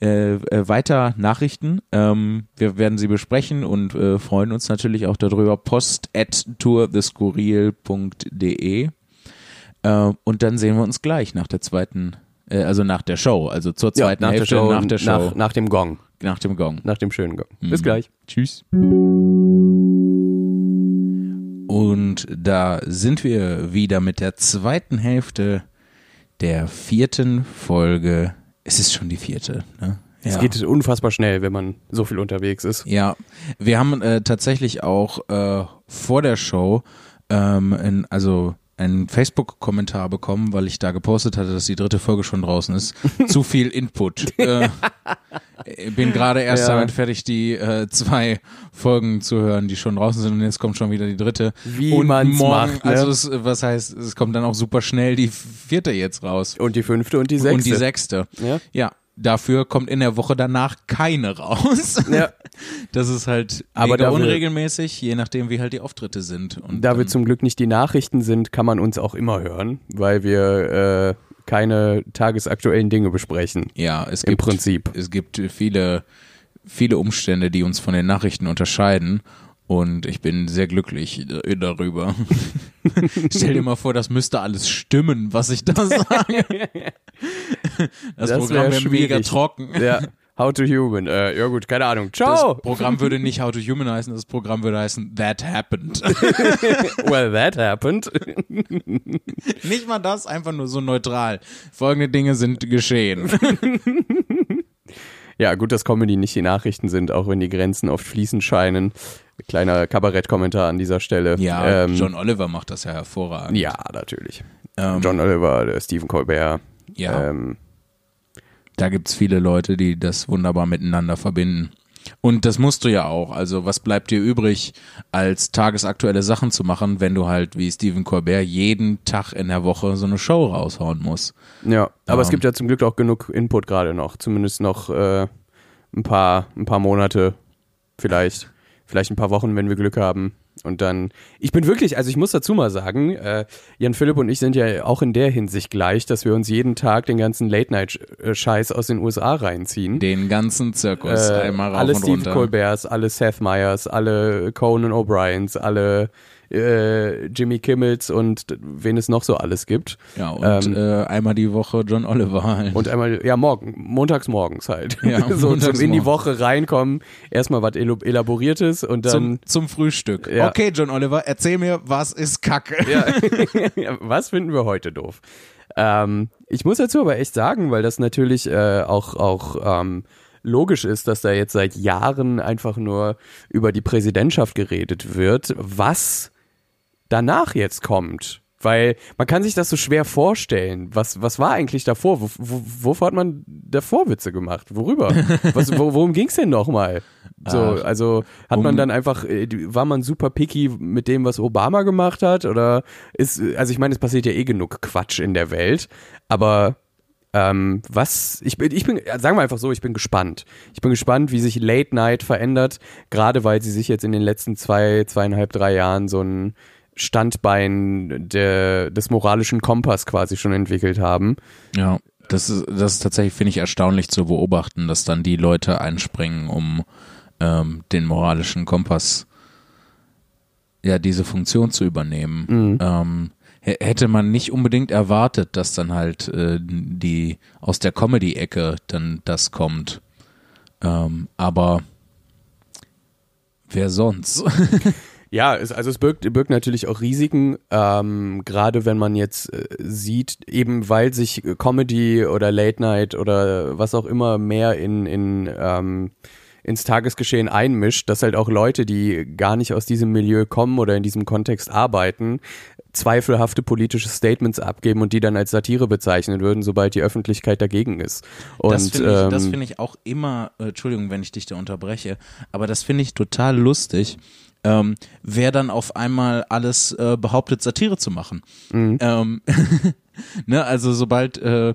A: äh, äh, weiter Nachrichten. Ähm, wir werden sie besprechen und äh, freuen uns natürlich auch darüber. Post at tourtheskurril.de äh, und dann sehen wir uns gleich nach der zweiten, äh, also nach der Show, also zur zweiten
B: ja, nach
A: Hälfte,
B: der Show,
A: nach der Show.
B: Nach, nach dem Gong.
A: Nach dem Gong.
B: Nach dem schönen Gong. Bis mhm. gleich.
A: Tschüss. Und da sind wir wieder mit der zweiten Hälfte der vierten Folge es ist schon die vierte. Ne?
B: Es geht unfassbar schnell, wenn man so viel unterwegs ist.
A: Ja, wir haben äh, tatsächlich auch äh, vor der Show ähm, in, also einen Facebook-Kommentar bekommen, weil ich da gepostet hatte, dass die dritte Folge schon draußen ist. Zu viel Input. [laughs] äh, Ich bin gerade erst
B: Ja.
A: damit fertig, die äh, zwei Folgen zu hören, die schon draußen sind und jetzt kommt schon wieder die dritte.
B: Wie
A: und
B: man's
A: morgen,
B: macht, ne?
A: also es, was heißt, es kommt dann auch super schnell die vierte jetzt raus.
B: Und die fünfte und die sechste.
A: Und die sechste.
B: Ja.
A: Ja, dafür kommt in der Woche danach keine raus.
B: Ja. [laughs]
A: Das ist halt
B: Aber
A: mega unregelmäßig, je nachdem, wie halt die Auftritte sind. Und
B: Da wir zum Glück nicht die Nachrichten sind, kann man uns auch immer hören, weil wir äh, keine tagesaktuellen Dinge besprechen.
A: ja, es
B: Im
A: gibt,
B: Prinzip.
A: es gibt viele, viele Umstände, die uns von den Nachrichten unterscheiden. Und ich bin sehr glücklich darüber. [laughs] Stell dir mal vor, das müsste alles stimmen, was ich da sage. Das,
B: Das
A: Programm
B: wär
A: wäre mega trocken.
B: Ja. How to Human. Äh, ja gut, keine Ahnung. Ciao.
A: Das Programm würde nicht How to Human heißen, das Programm würde heißen That Happened. [laughs]
B: well, that happened.
A: nicht mal das, einfach nur so neutral. Folgende Dinge sind geschehen. [laughs]
B: Ja, gut, dass Comedy nicht die Nachrichten sind, auch wenn die Grenzen oft fließend scheinen. Kleiner Kabarettkommentar an dieser Stelle.
A: Ja,
B: ähm,
A: John Oliver macht das ja hervorragend.
B: Ja, natürlich.
A: Ähm,
B: John Oliver, Stephen Colbert.
A: ja.
B: Ähm,
A: Da gibt's viele Leute, die das wunderbar miteinander verbinden. Und das musst du ja auch. Also was bleibt dir übrig, als tagesaktuelle Sachen zu machen, wenn du halt wie Stephen Colbert jeden Tag in der Woche so eine Show raushauen musst?
B: ja, aber es
A: Ähm.
B: gibt ja zum Glück auch genug Input gerade noch. Zumindest noch äh, ein paar, ein paar Monate, vielleicht, vielleicht ein paar Wochen, wenn wir Glück haben. Und dann, ich bin wirklich, also ich muss dazu mal sagen, äh, Jan Philipp und ich sind ja auch in der Hinsicht gleich, dass wir uns jeden Tag den ganzen Late-Night-Scheiß aus den USA reinziehen.
A: Den ganzen Zirkus
B: Äh,
A: einmal rauf
B: alle
A: und
B: Steve
A: runter.
B: Colberts, alle Seth Meyers, alle Conan O'Briens, alle äh, Jimmy Kimmels und wen es noch so alles gibt.
A: Ja, und
B: Ähm,
A: äh, einmal die Woche John Oliver halt.
B: Und einmal, ja, morgen, montags morgens halt.
A: Ja, [laughs]
B: so
A: montags
B: zum in die. Woche reinkommen, erstmal was Elaboriertes und dann.
A: zum, zum Frühstück.
B: Ja.
A: Okay, John Oliver, erzähl mir, was ist Kacke? [laughs] [laughs]
B: Ja, was finden wir heute doof? Ähm, ich muss dazu aber echt sagen, weil das natürlich äh, auch, auch ähm, logisch ist, dass da jetzt seit Jahren einfach nur über die Präsidentschaft geredet wird, was danach jetzt kommt. Weil man kann sich das so schwer vorstellen. Was, was war eigentlich davor? Wo, wo, wovor hat man davor Witze gemacht? Worüber? [laughs] Was, wo, worum ging's denn nochmal? So,
A: Ach,
B: also hat
A: um-
B: man dann einfach, äh, war man super picky mit dem, was Obama gemacht hat? Oder ist, also ich meine, es passiert ja eh genug Quatsch in der Welt, aber ähm, was, ich bin, ich bin, sagen wir einfach so, ich bin gespannt. Ich bin gespannt, wie sich Late Night verändert, gerade weil sie sich jetzt in den letzten zwei, zweieinhalb, drei Jahren so ein Standbein der, des moralischen Kompass quasi schon entwickelt haben.
A: Ja, das ist, das ist tatsächlich, finde ich, erstaunlich zu beobachten, dass dann die Leute einspringen, um ähm, den moralischen Kompass, ja, diese Funktion zu übernehmen. Ähm, h- hätte man nicht unbedingt erwartet, dass dann halt äh, die aus der Comedy-Ecke dann das kommt. Ähm, aber wer sonst? [laughs]
B: Ja, es, also es birgt, birgt natürlich auch Risiken, ähm, gerade wenn man jetzt äh, sieht, eben weil sich Comedy oder Late Night oder was auch immer mehr in, in ähm, ins Tagesgeschehen einmischt, dass halt auch Leute, die gar nicht aus diesem Milieu kommen oder in diesem Kontext arbeiten, zweifelhafte politische Statements abgeben und die dann als Satire bezeichnen würden, sobald die Öffentlichkeit dagegen ist. Und
A: das finde ich, das
B: ähm,
A: finde ich auch immer, äh, Entschuldigung, wenn ich dich da unterbreche, aber das finde ich total lustig, ähm, wer dann auf einmal alles äh, behauptet, Satire zu machen.
B: Mhm.
A: Ähm, [laughs] ne, also sobald, äh,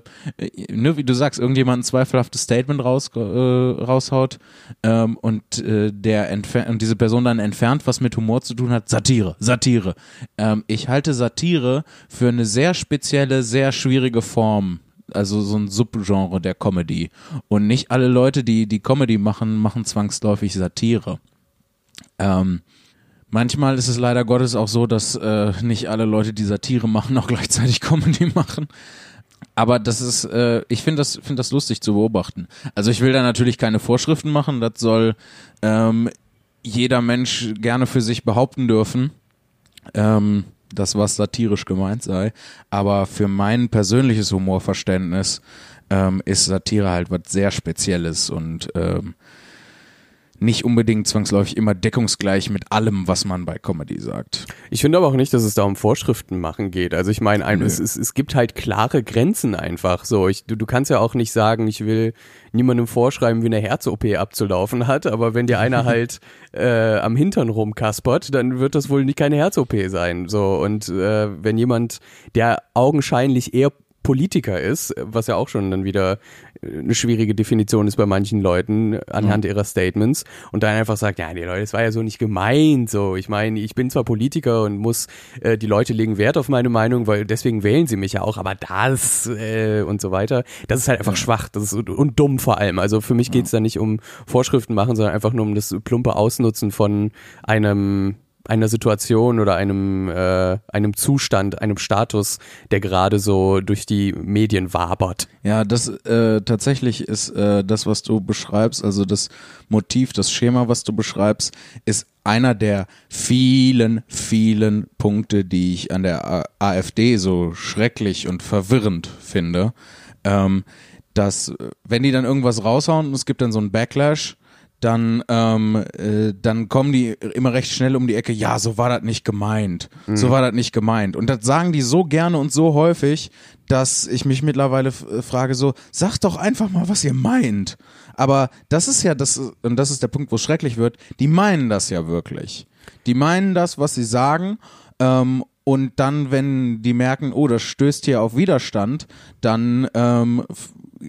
A: ne, wie du sagst, irgendjemand ein zweifelhaftes Statement raus, äh, raushaut ähm, und äh, der und diese Person dann entfernt, was mit Humor zu tun hat, Satire, Satire. Ähm, ich halte Satire für eine sehr spezielle, sehr schwierige Form also so ein Subgenre der Comedy. Und nicht alle Leute, die die Comedy machen, machen zwangsläufig Satire. Ähm, manchmal ist es leider Gottes auch so, dass äh, nicht alle Leute, die Satire machen, auch gleichzeitig [laughs] Comedy machen. Aber das ist, äh, ich finde das, finde das lustig zu beobachten. Also ich will da natürlich keine Vorschriften machen. Das soll ähm, jeder Mensch gerne für sich behaupten dürfen. Ähm, das, was satirisch gemeint sei. Aber für mein persönliches Humorverständnis ähm, ist Satire halt was sehr Spezielles und ähm, nicht unbedingt zwangsläufig immer deckungsgleich mit allem, was man bei Comedy sagt.
B: Ich finde aber auch nicht, dass es da um Vorschriften machen geht. Also ich meine, es, es, es gibt halt klare Grenzen einfach. So, ich, du, du kannst ja auch nicht sagen, ich will niemandem vorschreiben, wie eine Herz-OP abzulaufen hat, aber wenn dir einer [laughs] halt äh, am Hintern rumkaspert, dann wird das wohl nicht keine Herz-OP sein. So, und äh, wenn jemand, der augenscheinlich eher Politiker ist, was ja auch schon dann wieder eine schwierige Definition ist bei manchen Leuten anhand mhm. ihrer Statements und dann einfach sagt, ja, die Leute, das war ja so nicht gemeint, so. Ich meine, ich bin zwar Politiker und muss, äh, die Leute legen Wert auf meine Meinung, weil deswegen wählen sie mich ja auch, aber das äh, und so weiter, das ist halt einfach schwach, das ist und dumm vor allem. Also für mich geht es da nicht um Vorschriften machen, sondern einfach nur um das plumpe Ausnutzen von einem einer Situation oder einem, äh, einem Zustand, einem Status, der gerade so durch die Medien wabert.
A: Ja, das äh, tatsächlich ist äh, das, was du beschreibst, also das Motiv, das Schema, was du beschreibst, ist einer der vielen, vielen Punkte, die ich an der AfD so schrecklich und verwirrend finde. Ähm, dass, wenn die dann irgendwas raushauen und es gibt dann so einen Backlash, dann, ähm, äh, dann kommen die immer recht schnell um die Ecke, ja, so war das nicht gemeint. Mhm. So war das nicht gemeint. Und das sagen die so gerne und so häufig, dass ich mich mittlerweile äh, frage, so, sagt doch einfach mal, was ihr meint. Aber das ist ja das, und das ist der Punkt, wo es schrecklich wird, die meinen das ja wirklich. Die meinen das, was sie sagen, ähm, und dann, wenn die merken, oh, das stößt hier auf Widerstand, dann ähm,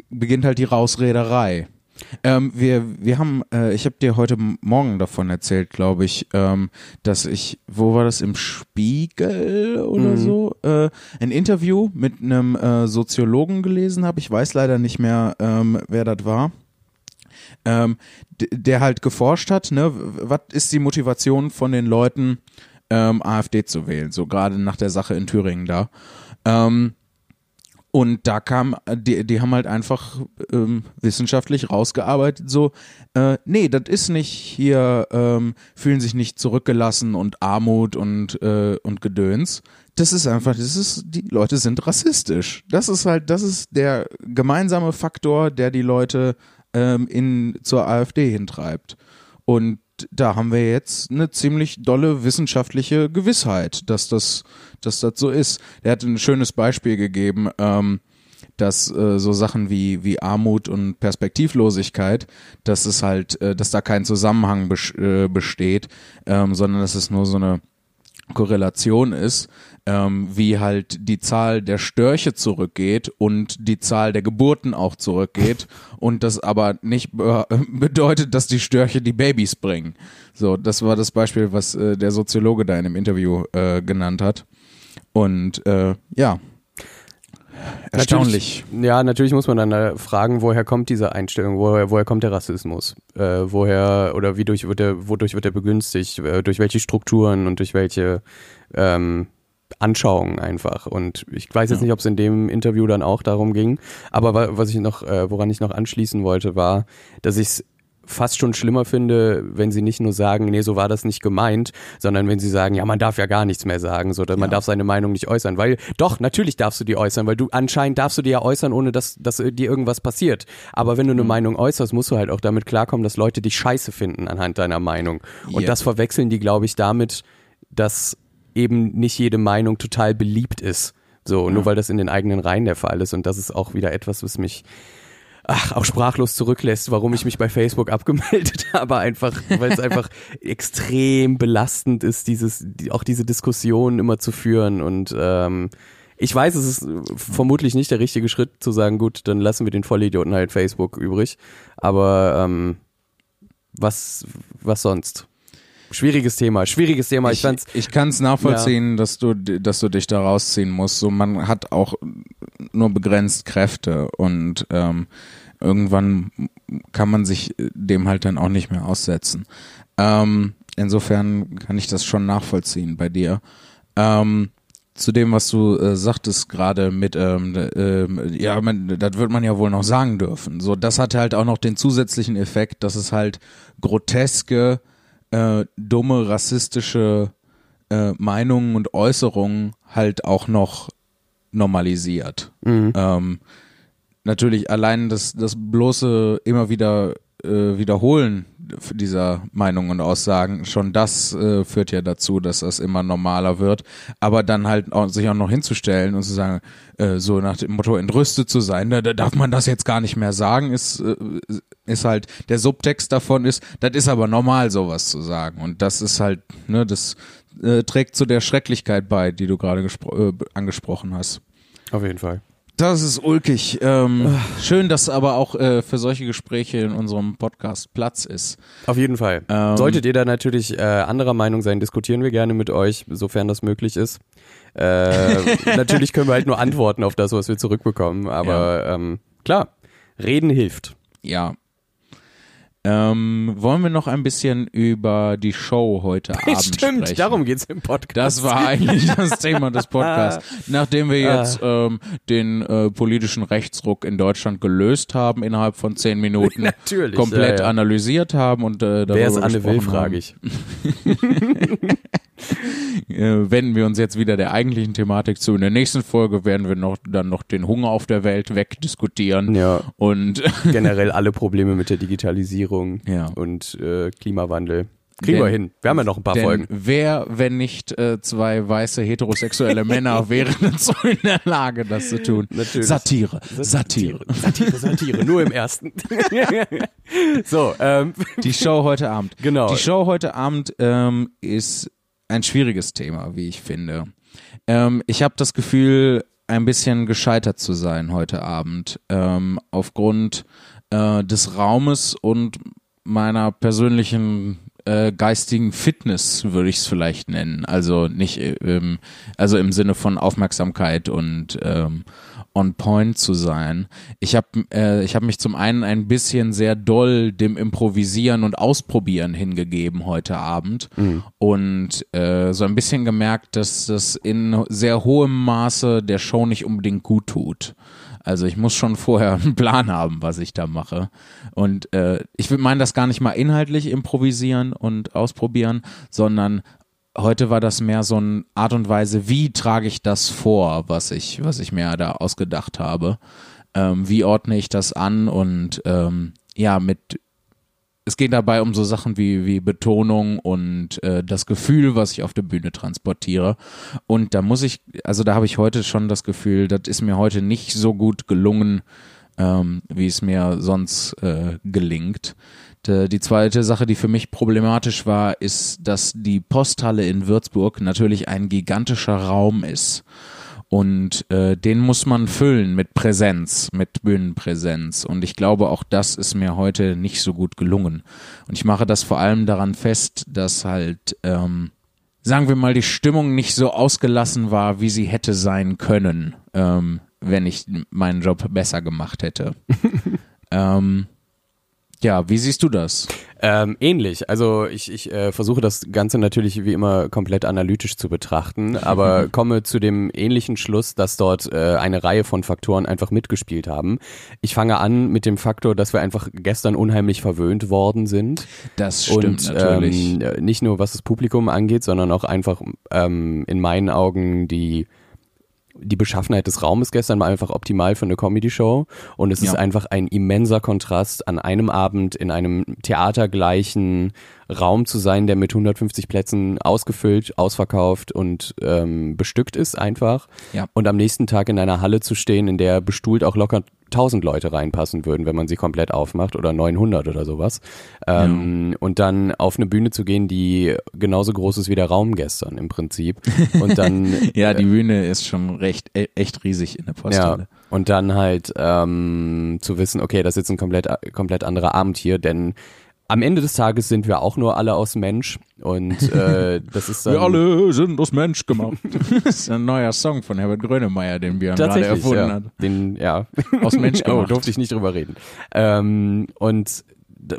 A: beginnt halt die Rausrederei. Ähm, wir, wir haben, äh, ich habe dir heute Morgen davon erzählt, glaube ich, ähm, dass ich, wo war das, im Spiegel oder mhm. so, äh, ein Interview mit einem äh, Soziologen gelesen habe. Ich weiß leider nicht mehr, ähm, wer das war. Ähm, der halt geforscht hat, ne, was ist die Motivation von den Leuten, ähm, AfD zu wählen, so gerade nach der Sache in Thüringen da. Ähm, und da kam, die, die haben halt einfach ähm, wissenschaftlich rausgearbeitet, so, äh, nee, das ist nicht hier, ähm, fühlen sich nicht zurückgelassen und Armut und, äh, und Gedöns. Das ist einfach, das ist, die Leute sind rassistisch. Das ist halt, das ist der gemeinsame Faktor, der die Leute ähm, in, zur AfD hintreibt. Und da haben wir jetzt eine ziemlich dolle wissenschaftliche Gewissheit, dass das, dass das so ist. Er hat ein schönes Beispiel gegeben, ähm, dass äh, so Sachen wie, wie Armut und Perspektivlosigkeit, dass es halt, äh, dass da kein Zusammenhang bes äh, besteht, ähm, sondern dass es nur so eine Korrelation ist, ähm, wie halt die Zahl der Störche zurückgeht und die Zahl der Geburten auch zurückgeht [laughs] und das aber nicht be [laughs] bedeutet, dass die Störche die Babys bringen. So, das war das Beispiel, was äh, der Soziologe da in dem Interview äh, genannt hat. Und äh, ja, Erstaunlich.
B: Natürlich, ja, natürlich muss man dann äh, fragen, woher kommt diese Einstellung, woher, woher kommt der Rassismus? Äh, woher oder wie durch wird er, wodurch wird er begünstigt? Äh, durch welche Strukturen und durch welche ähm, Anschauungen einfach. Und ich weiß jetzt ja. nicht, ob es in dem Interview dann auch darum ging, aber was ich noch, äh, woran ich noch anschließen wollte, war, dass ich es fast schon schlimmer finde, wenn sie nicht nur sagen, nee, so war das nicht gemeint, sondern wenn sie sagen, ja, man darf ja gar nichts mehr sagen, so, man ja. darf seine Meinung nicht äußern, weil doch, natürlich darfst du die äußern, weil du anscheinend darfst du die ja äußern, ohne dass, dass dir irgendwas passiert. Aber wenn du eine mhm. Meinung äußerst, musst du halt auch damit klarkommen, dass Leute dich scheiße finden anhand deiner Meinung. Und yeah. das verwechseln die, glaube ich, damit, dass eben nicht jede Meinung total beliebt ist. So, ja. nur weil das in den eigenen Reihen der Fall ist. Und das ist auch wieder etwas, was mich ach, auch sprachlos zurücklässt, warum ich mich bei Facebook abgemeldet [laughs] habe, einfach, weil es [laughs] einfach extrem belastend ist, dieses, die, auch diese Diskussion immer zu führen und ähm, ich weiß, es ist vermutlich nicht der richtige Schritt zu sagen, gut, dann lassen wir den Vollidioten halt Facebook übrig, aber ähm, was, was sonst? Schwieriges Thema, schwieriges Thema.
A: Ich, ich, ich kann es nachvollziehen, ja. dass du, dass du dich da rausziehen musst. So, man hat auch nur begrenzt Kräfte und ähm, irgendwann kann man sich dem halt dann auch nicht mehr aussetzen. Ähm, insofern kann ich das schon nachvollziehen bei dir. Ähm, zu dem, was du äh, sagtest gerade mit, ähm, äh, ja, man, das wird man ja wohl noch sagen dürfen. So, das hatte halt auch noch den zusätzlichen Effekt, dass es halt groteske äh, dumme rassistische äh, Meinungen und Äußerungen halt auch noch normalisiert. Mhm. Ähm, natürlich allein das, das bloße immer wieder äh, Wiederholen dieser Meinungen und Aussagen. Schon das äh, führt ja dazu, dass das immer normaler wird. Aber dann halt auch, sich auch noch hinzustellen und zu sagen, äh, so nach dem Motto entrüstet zu sein, da, da darf man das jetzt gar nicht mehr sagen, ist, äh, ist halt, der Subtext davon ist, das ist aber normal, sowas zu sagen. Und das ist halt, ne, das äh, trägt zu der Schrecklichkeit bei, die du gerade äh, angesprochen hast.
B: Auf jeden Fall.
A: Das ist ulkig. Ähm, schön, dass aber auch äh, für solche Gespräche in unserem Podcast Platz ist.
B: Auf jeden Fall.
A: Ähm,
B: Solltet ihr da natürlich äh, anderer Meinung sein, diskutieren wir gerne mit euch, sofern das möglich ist. Äh, [laughs] natürlich können wir halt nur antworten auf das, was wir zurückbekommen. Aber ähm, klar, reden hilft.
A: Ja. Ähm, wollen wir noch ein bisschen über die Show heute [laughs] Abend
B: Stimmt,
A: sprechen?
B: darum geht's im Podcast.
A: Das war eigentlich das Thema des [laughs] Podcasts. Nachdem wir jetzt ähm, den äh, politischen Rechtsruck in Deutschland gelöst haben innerhalb von zehn Minuten, [laughs]
B: Natürlich,
A: komplett
B: ja, ja.
A: analysiert haben und äh, darüber
B: Wer ist Anne Will, frage ich.
A: Äh, wenden wir uns jetzt wieder der eigentlichen Thematik zu. In der nächsten Folge werden wir noch dann noch den Hunger auf der Welt wegdiskutieren
B: Ja,
A: und [laughs]
B: generell alle Probleme mit der Digitalisierung
A: Ja.
B: und äh, Klimawandel. Kriegen
A: Denn-
B: wir hin. Wir haben ja noch ein paar Folgen.
A: wer, wenn nicht äh, zwei weiße heterosexuelle Männer, [laughs] wären [laughs] so in der Lage, das zu tun?
B: Natürlich.
A: Satire, Satire.
B: Satire, Satire, nur im ersten. so, ähm,
A: Die Show heute Abend.
B: Genau.
A: Die Show heute Abend ähm, ist ein schwieriges Thema, wie ich finde. Ähm, ich habe das Gefühl, ein bisschen gescheitert zu sein heute Abend ähm, aufgrund äh, des Raumes und meiner persönlichen äh, geistigen Fitness würde ich es vielleicht nennen. Also nicht äh, ähm, also im Sinne von Aufmerksamkeit und ähm, on point zu sein. Ich habe äh, ich habe mich zum einen ein bisschen sehr doll dem Improvisieren und Ausprobieren hingegeben heute Abend und äh, so ein bisschen gemerkt, dass das in sehr hohem Maße der Show nicht unbedingt gut tut. Also ich muss schon vorher [laughs] einen Plan haben, was ich da mache. Und äh, ich würde meinen, das gar nicht mal inhaltlich improvisieren und ausprobieren, sondern heute war das mehr so eine Art und Weise, wie trage ich das vor, was ich, was ich mir da ausgedacht habe. Ähm, wie ordne ich das an und ähm, ja, mit es geht dabei um so Sachen wie, wie Betonung und äh, das Gefühl, was ich auf der Bühne transportiere. Und da muss ich, also da habe ich heute schon das Gefühl, das ist mir heute nicht so gut gelungen, ähm, wie es mir sonst äh, gelingt. D- Die zweite Sache, die für mich problematisch war, ist, dass die Posthalle in Würzburg natürlich ein gigantischer Raum ist. Und äh, den muss man füllen mit Präsenz, mit Bühnenpräsenz. Und ich glaube, auch das ist mir heute nicht so gut gelungen. Und ich mache das vor allem daran fest, dass halt, ähm, sagen wir mal, die Stimmung nicht so ausgelassen war, wie sie hätte sein können, ähm, wenn ich meinen Job besser gemacht hätte. [laughs] ähm, ja, wie siehst du das?
B: Ähm, ähnlich. Also ich, ich äh, versuche das Ganze natürlich wie immer komplett analytisch zu betrachten, [laughs] aber komme zu dem ähnlichen Schluss, dass dort äh, eine Reihe von Faktoren einfach mitgespielt haben. Ich fange an mit dem Faktor, dass wir einfach gestern unheimlich verwöhnt worden sind.
A: Das stimmt
B: und
A: natürlich.
B: Ähm, äh, nicht nur was das Publikum angeht, sondern auch einfach ähm, in meinen Augen die die Beschaffenheit des Raumes gestern war einfach optimal für eine Comedy-Show und es ist
A: Ja.
B: einfach ein immenser Kontrast, an einem Abend in einem theatergleichen Raum zu sein, der mit 150 Plätzen ausgefüllt, ausverkauft und ähm, bestückt ist einfach
A: Ja.
B: und am nächsten Tag in einer Halle zu stehen, in der bestuhlt auch locker 1000 Leute reinpassen würden, wenn man sie komplett aufmacht oder 900 oder sowas. Ähm, Und dann auf eine Bühne zu gehen, die genauso groß ist wie der Raum gestern im Prinzip. Und dann [laughs]
A: ja, die Bühne ist schon recht, e- echt riesig in der Posthalle.
B: ja, und dann halt ähm, zu wissen, okay, das ist jetzt ein komplett, komplett anderer Abend hier, denn am Ende des Tages sind wir auch nur alle aus Mensch und äh, [laughs] das ist dann
A: Wir alle sind aus Mensch gemacht. [laughs] das ist ein neuer Song von Herbert Grönemeyer, den Björn gerade erfunden
B: ja,
A: hat.
B: den ja [laughs]
A: Aus Mensch
B: oh,
A: gemacht.
B: durfte ich nicht drüber reden. Ähm, und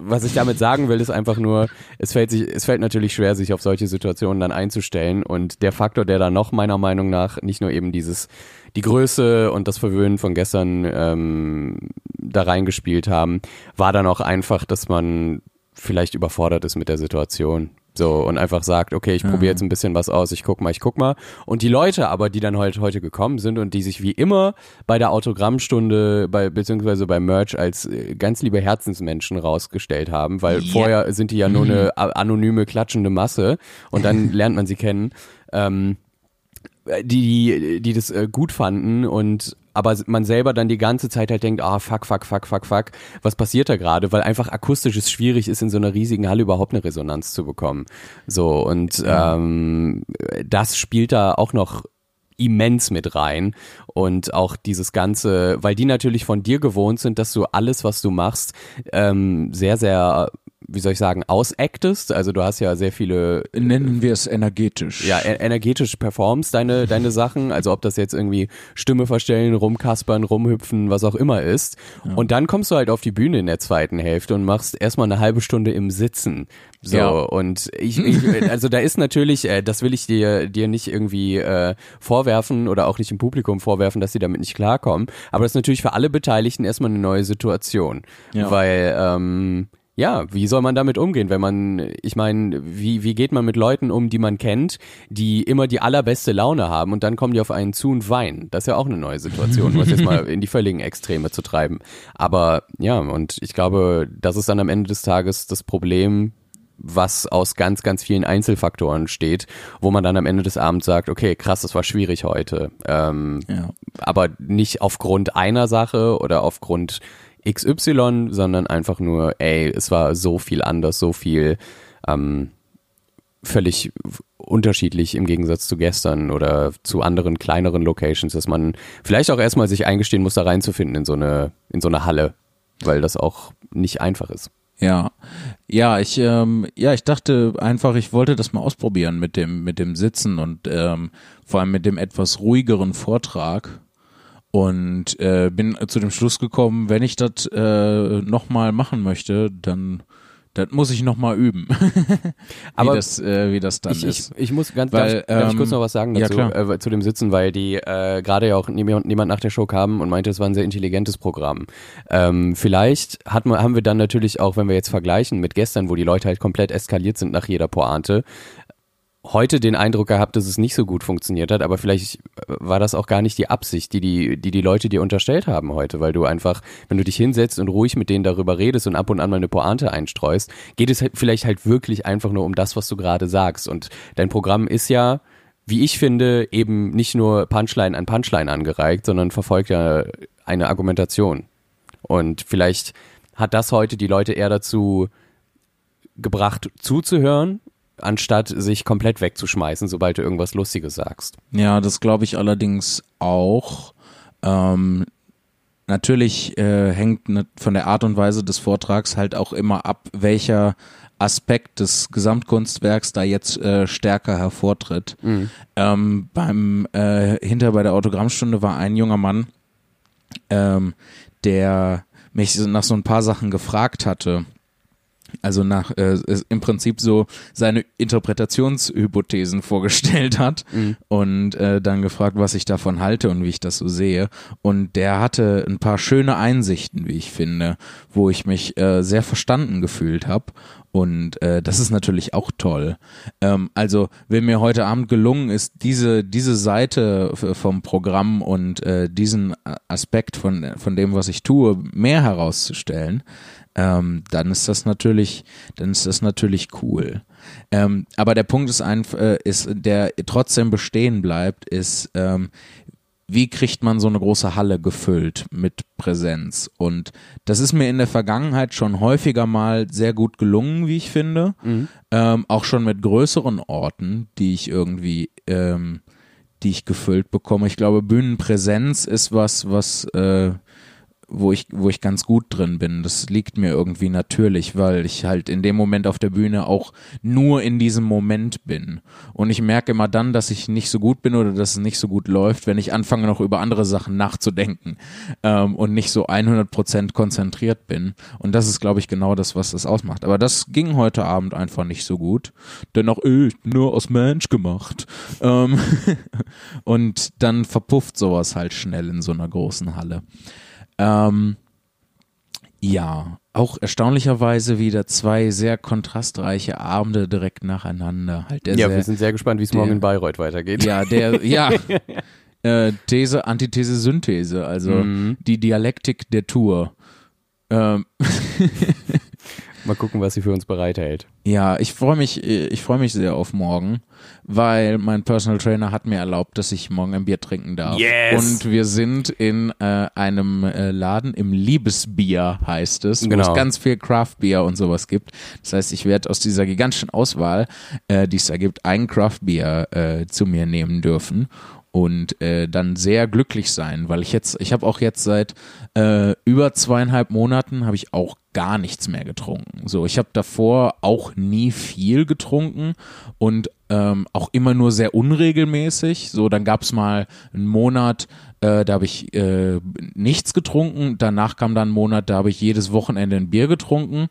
B: was ich damit sagen will, ist einfach nur, es fällt sich, es fällt natürlich schwer, sich auf solche Situationen dann einzustellen. Und der Faktor, der da noch meiner Meinung nach nicht nur eben dieses, die Größe und das Verwöhnen von gestern ähm, da reingespielt haben, war dann auch einfach, dass man vielleicht überfordert ist mit der Situation. So, und einfach sagt, okay, ich probiere jetzt ein bisschen was aus, ich guck mal, ich guck mal. Und die Leute aber, die dann heute, heute gekommen sind und die sich wie immer bei der Autogrammstunde, bei, beziehungsweise beim Merch als äh, ganz liebe Herzensmenschen rausgestellt haben, weil
A: Ja.
B: vorher sind die ja nur eine a- anonyme, klatschende Masse und dann [laughs] lernt man sie kennen. Ähm, die, die das äh, gut fanden und aber man selber dann die ganze Zeit halt denkt, ah, fuck, fuck, fuck, fuck, fuck, was passiert da gerade? Weil einfach akustisch es schwierig ist, in so einer riesigen Halle überhaupt eine Resonanz zu bekommen. So, und ähm, das spielt da auch noch immens mit rein und auch dieses ganze, weil die natürlich von dir gewohnt sind, dass du alles, was du machst, ähm, sehr, sehr, wie soll ich sagen, ausaktest. Also du hast ja sehr viele
A: Nennen wir es energetisch.
B: ja, energetisch performst deine, deine Sachen, also ob das jetzt irgendwie Stimme verstellen, rumkaspern, rumhüpfen, was auch immer ist. Und dann kommst du halt auf die Bühne in der zweiten Hälfte und machst erstmal eine halbe Stunde im Sitzen. So,
A: Ja.
B: und ich, [laughs] ich, also da ist natürlich, äh, das will ich dir, dir nicht irgendwie äh, vorwerfen oder auch nicht im Publikum vorwerfen, dass sie damit nicht klarkommen. Aber das ist natürlich für alle Beteiligten erstmal eine neue Situation.
A: Ja.
B: Weil, ähm, ja, wie soll man damit umgehen, wenn man, ich meine, wie, wie geht man mit Leuten um, die man kennt, die immer die allerbeste Laune haben und dann kommen die auf einen zu und weinen. Das ist ja auch eine neue Situation, um es jetzt mal [laughs] in die völligen Extreme zu treiben. Aber ja, und ich glaube, das ist dann am Ende des Tages das Problem, was aus ganz, ganz vielen Einzelfaktoren steht, wo man dann am Ende des Abends sagt, okay, krass, das war schwierig heute. Ähm,
A: Ja.
B: aber nicht aufgrund einer Sache oder aufgrund XY, sondern einfach nur, ey, es war so viel anders, so viel ähm, völlig unterschiedlich im Gegensatz zu gestern oder zu anderen kleineren Locations, dass man vielleicht auch erstmal sich eingestehen muss, da reinzufinden in so eine, in so eine Halle, weil das auch nicht einfach ist.
A: Ja, ja, ich, ähm, ja, ich dachte einfach, ich wollte das mal ausprobieren mit dem, mit dem Sitzen und ähm, vor allem mit dem etwas ruhigeren Vortrag und äh, bin zu dem Schluss gekommen, wenn ich das äh, nochmal machen möchte, dann das muss ich nochmal üben, [laughs]
B: Aber
A: wie das, äh, wie das dann
B: Ich, ich,
A: ist.
B: ich muss ganz,
A: Weil,
B: darf, ich- darf ich kurz
A: ähm,
B: noch was sagen
A: ja,
B: dazu,
A: klar.
B: äh, zu dem Sitzen, weil die äh, gerade ja auch niemand, niemand nach der Show kam und meinte, es war ein sehr intelligentes Programm. Ähm, vielleicht hat man, haben wir dann natürlich auch, wenn wir jetzt vergleichen mit gestern, wo die Leute halt komplett eskaliert sind nach jeder Pointe, heute den Eindruck gehabt, dass es nicht so gut funktioniert hat, aber vielleicht äh, war das auch gar nicht die Absicht, die die, die, die Leute dir unterstellt haben heute, weil du einfach, wenn du dich hinsetzt und ruhig mit denen darüber redest und ab und an mal eine Pointe einstreust, geht es halt vielleicht halt wirklich einfach nur um das, was du gerade sagst. Und dein Programm ist ja, wie ich finde, eben nicht nur Punchline an Punchline angereicht, sondern verfolgt ja eine Argumentation. Und vielleicht hat das heute die Leute eher dazu gebracht, zuzuhören, anstatt sich komplett wegzuschmeißen, sobald du irgendwas Lustiges sagst.
A: Ja, das glaube ich allerdings auch. Ähm, natürlich äh, hängt ne, von der Art und Weise des Vortrags halt auch immer ab, welcher Aspekt des Gesamtkunstwerks da jetzt äh, stärker hervortritt. Ähm, beim äh, hinter bei der Autogrammstunde war ein junger Mann, ähm, der mich nach so ein paar Sachen gefragt hatte. Also nach äh, im Prinzip so seine Interpretationshypothesen vorgestellt hat und äh, dann gefragt, was ich davon halte und wie ich das so sehe. Und der hatte ein paar schöne Einsichten, wie ich finde, wo ich mich äh, sehr verstanden gefühlt habe. Und äh, das ist natürlich auch toll. Ähm, also, wenn mir heute Abend gelungen ist, diese, diese Seite vom Programm und äh, diesen Aspekt von, von dem, was ich tue, mehr herauszustellen, ähm, dann ist das natürlich, dann ist das natürlich cool. Ähm, aber der Punkt ist einfach, äh, ist, der trotzdem bestehen bleibt, ist, ähm, wie kriegt man so eine große Halle gefüllt mit Präsenz? Und das ist mir in der Vergangenheit schon häufiger mal sehr gut gelungen, wie ich finde. Ähm, auch schon mit größeren Orten, die ich irgendwie, ähm, die ich gefüllt bekomme. Ich glaube, Bühnenpräsenz ist was, was, äh, wo ich, wo ich ganz gut drin bin. Das liegt mir irgendwie natürlich, weil ich halt in dem Moment auf der Bühne auch nur in diesem Moment bin. Und ich merke immer dann, dass ich nicht so gut bin oder dass es nicht so gut läuft, wenn ich anfange noch über andere Sachen nachzudenken ähm, und nicht so 100% konzentriert bin. Und das ist, glaube ich, genau das, was das ausmacht. Aber das ging heute Abend einfach nicht so gut. Denn auch, äh, ich bin nur aus Mensch gemacht. Ähm [laughs] und dann verpufft sowas halt schnell in so einer großen Halle. Ähm, Ja, auch erstaunlicherweise wieder zwei sehr kontrastreiche Abende direkt nacheinander. Halt
B: Ja,
A: sehr,
B: wir sind sehr gespannt, wie es morgen in Bayreuth weitergeht.
A: Ja, der, ja. [laughs] Äh, These, Antithese, Synthese, also
B: Mhm.
A: die Dialektik der Tour. Ähm, [laughs]
B: Mal gucken, was sie für uns bereithält.
A: ja, ich freue mich, ich freue mich sehr auf morgen, weil mein Personal Trainer hat mir erlaubt, dass ich morgen ein Bier trinken darf.
B: Yes!
A: Und wir sind in äh, einem äh, Laden im Liebesbier heißt es, wo
B: Genau.
A: es ganz viel Craft Beer und sowas gibt. Das heißt, ich werde aus dieser gigantischen Auswahl, äh, die es da gibt, ein Craft Beer äh, zu mir nehmen dürfen und äh, dann sehr glücklich sein, weil ich jetzt, ich habe auch jetzt seit äh, über zweieinhalb Monaten habe ich auch gar nichts mehr getrunken. So, ich habe davor auch nie viel getrunken und ähm, auch immer nur sehr unregelmäßig. So, dann gab es mal einen Monat, äh, da habe ich äh, nichts getrunken. Danach kam dann ein Monat, da habe ich jedes Wochenende ein Bier getrunken.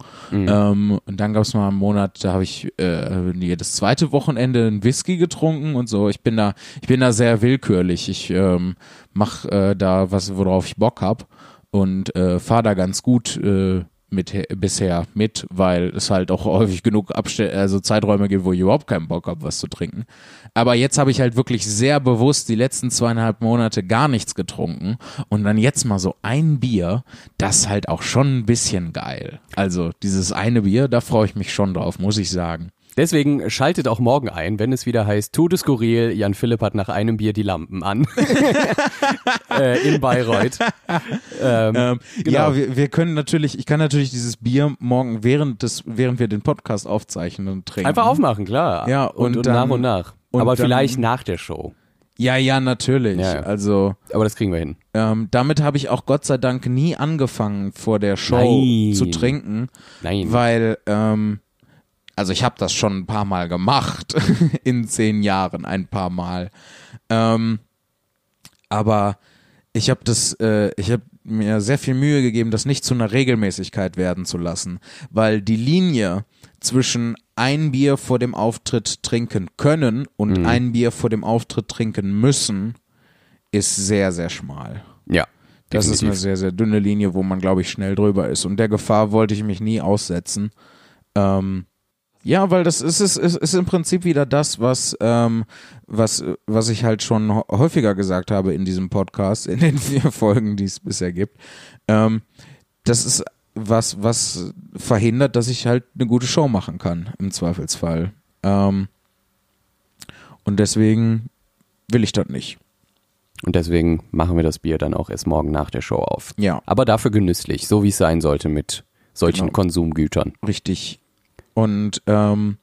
A: Ähm, und dann gab es mal einen Monat, da habe ich äh, jedes zweite Wochenende einen Whisky getrunken und so. Ich bin da, ich bin da sehr willkürlich. Ich ähm, mache äh, da was, worauf ich Bock hab und äh, fahre da ganz gut äh, mit bisher mit, weil es halt auch häufig genug Abstell also Zeiträume gibt, wo ich überhaupt keinen Bock habe, was zu trinken. Aber jetzt habe ich halt wirklich sehr bewusst die letzten zweieinhalb Monate gar nichts getrunken und dann jetzt mal so ein Bier, das ist halt auch schon ein bisschen geil. Also dieses eine Bier, da freue ich mich schon drauf, muss ich sagen.
B: Deswegen schaltet auch morgen ein, wenn es wieder heißt, Tote skurril, Jan Philipp hat nach einem Bier die Lampen an. [laughs] äh, in Bayreuth. Ähm,
A: Ähm,
B: Genau.
A: Ja, wir, wir können natürlich, ich kann natürlich dieses Bier morgen während des, während wir den Podcast aufzeichnen und trinken.
B: einfach aufmachen, klar.
A: Ja,
B: und,
A: und
B: und
A: dann-
B: nach und nach.
A: und
B: Aber
A: dann-
B: vielleicht nach der Show.
A: Ja, ja, natürlich.
B: Ja, ja.
A: Also
B: Aber das kriegen wir hin.
A: ähm, damit habe ich auch Gott sei Dank nie angefangen vor der Show
B: Nein.
A: zu trinken,
B: Nein.
A: weil ähm, also ich habe das schon ein paar Mal gemacht [laughs] in zehn Jahren ein paar Mal, ähm, aber ich habe das, äh, ich habe mir sehr viel Mühe gegeben, das nicht zu einer Regelmäßigkeit werden zu lassen, weil die Linie zwischen ein Bier vor dem Auftritt trinken können und ein Bier vor dem Auftritt trinken müssen, ist sehr, sehr schmal.
B: ja.
A: Das ist eine
B: definitiv.
A: sehr, sehr dünne Linie, wo man, glaube ich, schnell drüber ist. Und der Gefahr wollte ich mich nie aussetzen. Ähm, ja, weil das ist, ist, ist, ist im Prinzip wieder das, was, ähm, was, was ich halt schon hä- häufiger gesagt habe in diesem Podcast, in den vier [laughs] Folgen, die es bisher gibt. Ähm, das ist was, was verhindert, dass ich halt eine gute Show machen kann, im Zweifelsfall. Ähm, und deswegen will ich das nicht.
B: Und deswegen machen wir das Bier dann auch erst morgen nach der Show auf.
A: Ja.
B: Aber dafür genüsslich, so wie es sein sollte mit solchen
A: Genau.
B: Konsumgütern.
A: Richtig. Und ähm,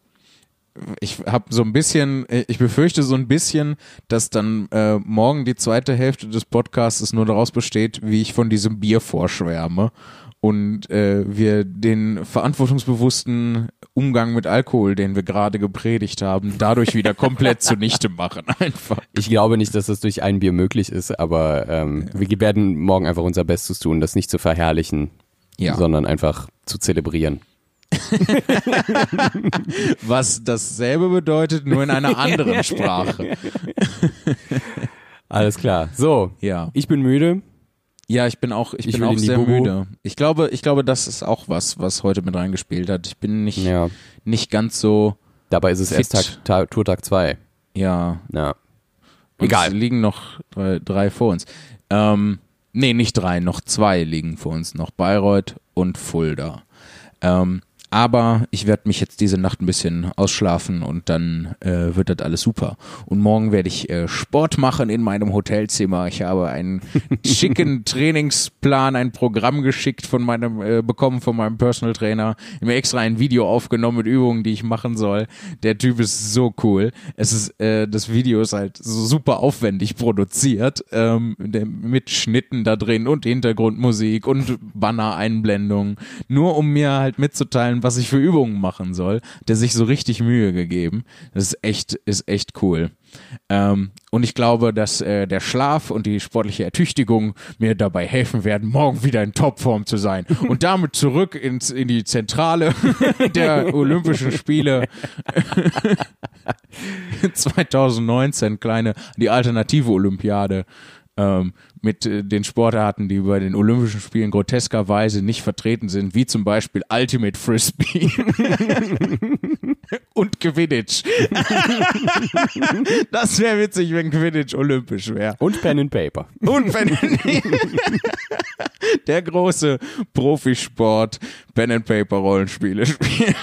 A: ich habe so ein bisschen, ich befürchte so ein bisschen, dass dann äh, morgen die zweite Hälfte des Podcasts nur daraus besteht, wie ich von diesem Bier vorschwärme und äh, wir den verantwortungsbewussten Umgang mit Alkohol, den wir gerade gepredigt haben, dadurch wieder komplett [laughs] zunichte machen. Einfach.
B: Ich glaube nicht, dass das durch ein Bier möglich ist, aber ähm, wir werden morgen einfach unser Bestes tun, das nicht zu verherrlichen,
A: Ja.
B: sondern einfach zu zelebrieren. [laughs]
A: Was dasselbe bedeutet, nur in einer anderen Sprache. [laughs]
B: Alles klar. So,
A: Ja.
B: ich bin müde.
A: Ja, ich bin auch, ich,
B: Ich
A: bin auch sehr
B: Bubu.
A: müde. Ich glaube, ich glaube, das ist auch was, was heute mit reingespielt hat. Ich bin nicht,
B: Ja.
A: nicht ganz so,
B: Dabei ist es
A: Fit.
B: erst Tag, Tag, Tourtag 2.
A: ja.
B: Ja.
A: Und
B: Egal.
A: Es liegen noch drei, drei vor uns. Ähm, nee, nicht drei, noch zwei liegen vor uns. Noch Bayreuth und Fulda. Ähm, aber ich werde mich jetzt diese Nacht ein bisschen ausschlafen und dann äh, wird das alles super. Und morgen werde ich äh, Sport machen in meinem Hotelzimmer. Ich habe einen [laughs] schicken Trainingsplan, ein Programm geschickt von meinem, äh, bekommen von meinem Personal Trainer. Ich habe mir extra ein Video aufgenommen mit Übungen, die ich machen soll. Der Typ ist so cool. Es ist, äh, das Video ist halt so super aufwendig produziert, ähm, mit Schnitten da drin und Hintergrundmusik und Banner-Einblendungen. Nur um mir halt mitzuteilen, was ich für Übungen machen soll. Der sich so richtig Mühe gegeben. Das ist echt, ist echt cool. Ähm, und ich glaube, dass äh, der Schlaf und die sportliche Ertüchtigung mir dabei helfen werden, morgen wieder in Topform zu sein. [laughs] Und damit zurück ins, in die Zentrale [laughs] der Olympischen Spiele [laughs] 2019, kleine, die alternative Olympiade. ähm, mit äh, den Sportarten, die bei den Olympischen Spielen groteskerweise nicht vertreten sind, wie zum Beispiel Ultimate Frisbee [laughs] und Quidditch. [laughs] das wäre witzig, wenn Quidditch olympisch wäre.
B: Und Pen and Paper.
A: Und Pen [laughs] der große Profisport Pen and Paper Rollenspiele spielen.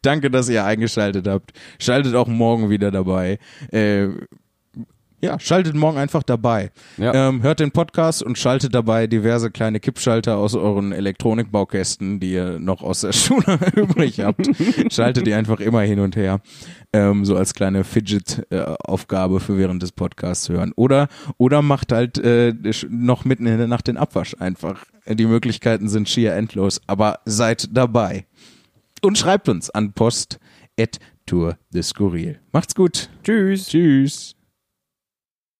A: Danke, dass ihr eingeschaltet habt. Schaltet auch morgen wieder dabei. Äh, ja, schaltet morgen einfach dabei.
B: Ja.
A: Ähm, hört den Podcast und schaltet dabei diverse kleine Kippschalter aus euren Elektronikbaukästen, die ihr noch aus der [laughs] Schule übrig habt. Schaltet die einfach immer hin und her. Ähm, so als kleine Fidget-Aufgabe für während des Podcasts hören. Oder, oder macht halt äh, noch mitten in der Nacht den Abwasch einfach. Die Möglichkeiten sind schier endlos, aber seid dabei. Und schreibt uns an post at tour de Skurril. Macht's gut.
B: Tschüss.
A: Tschüss.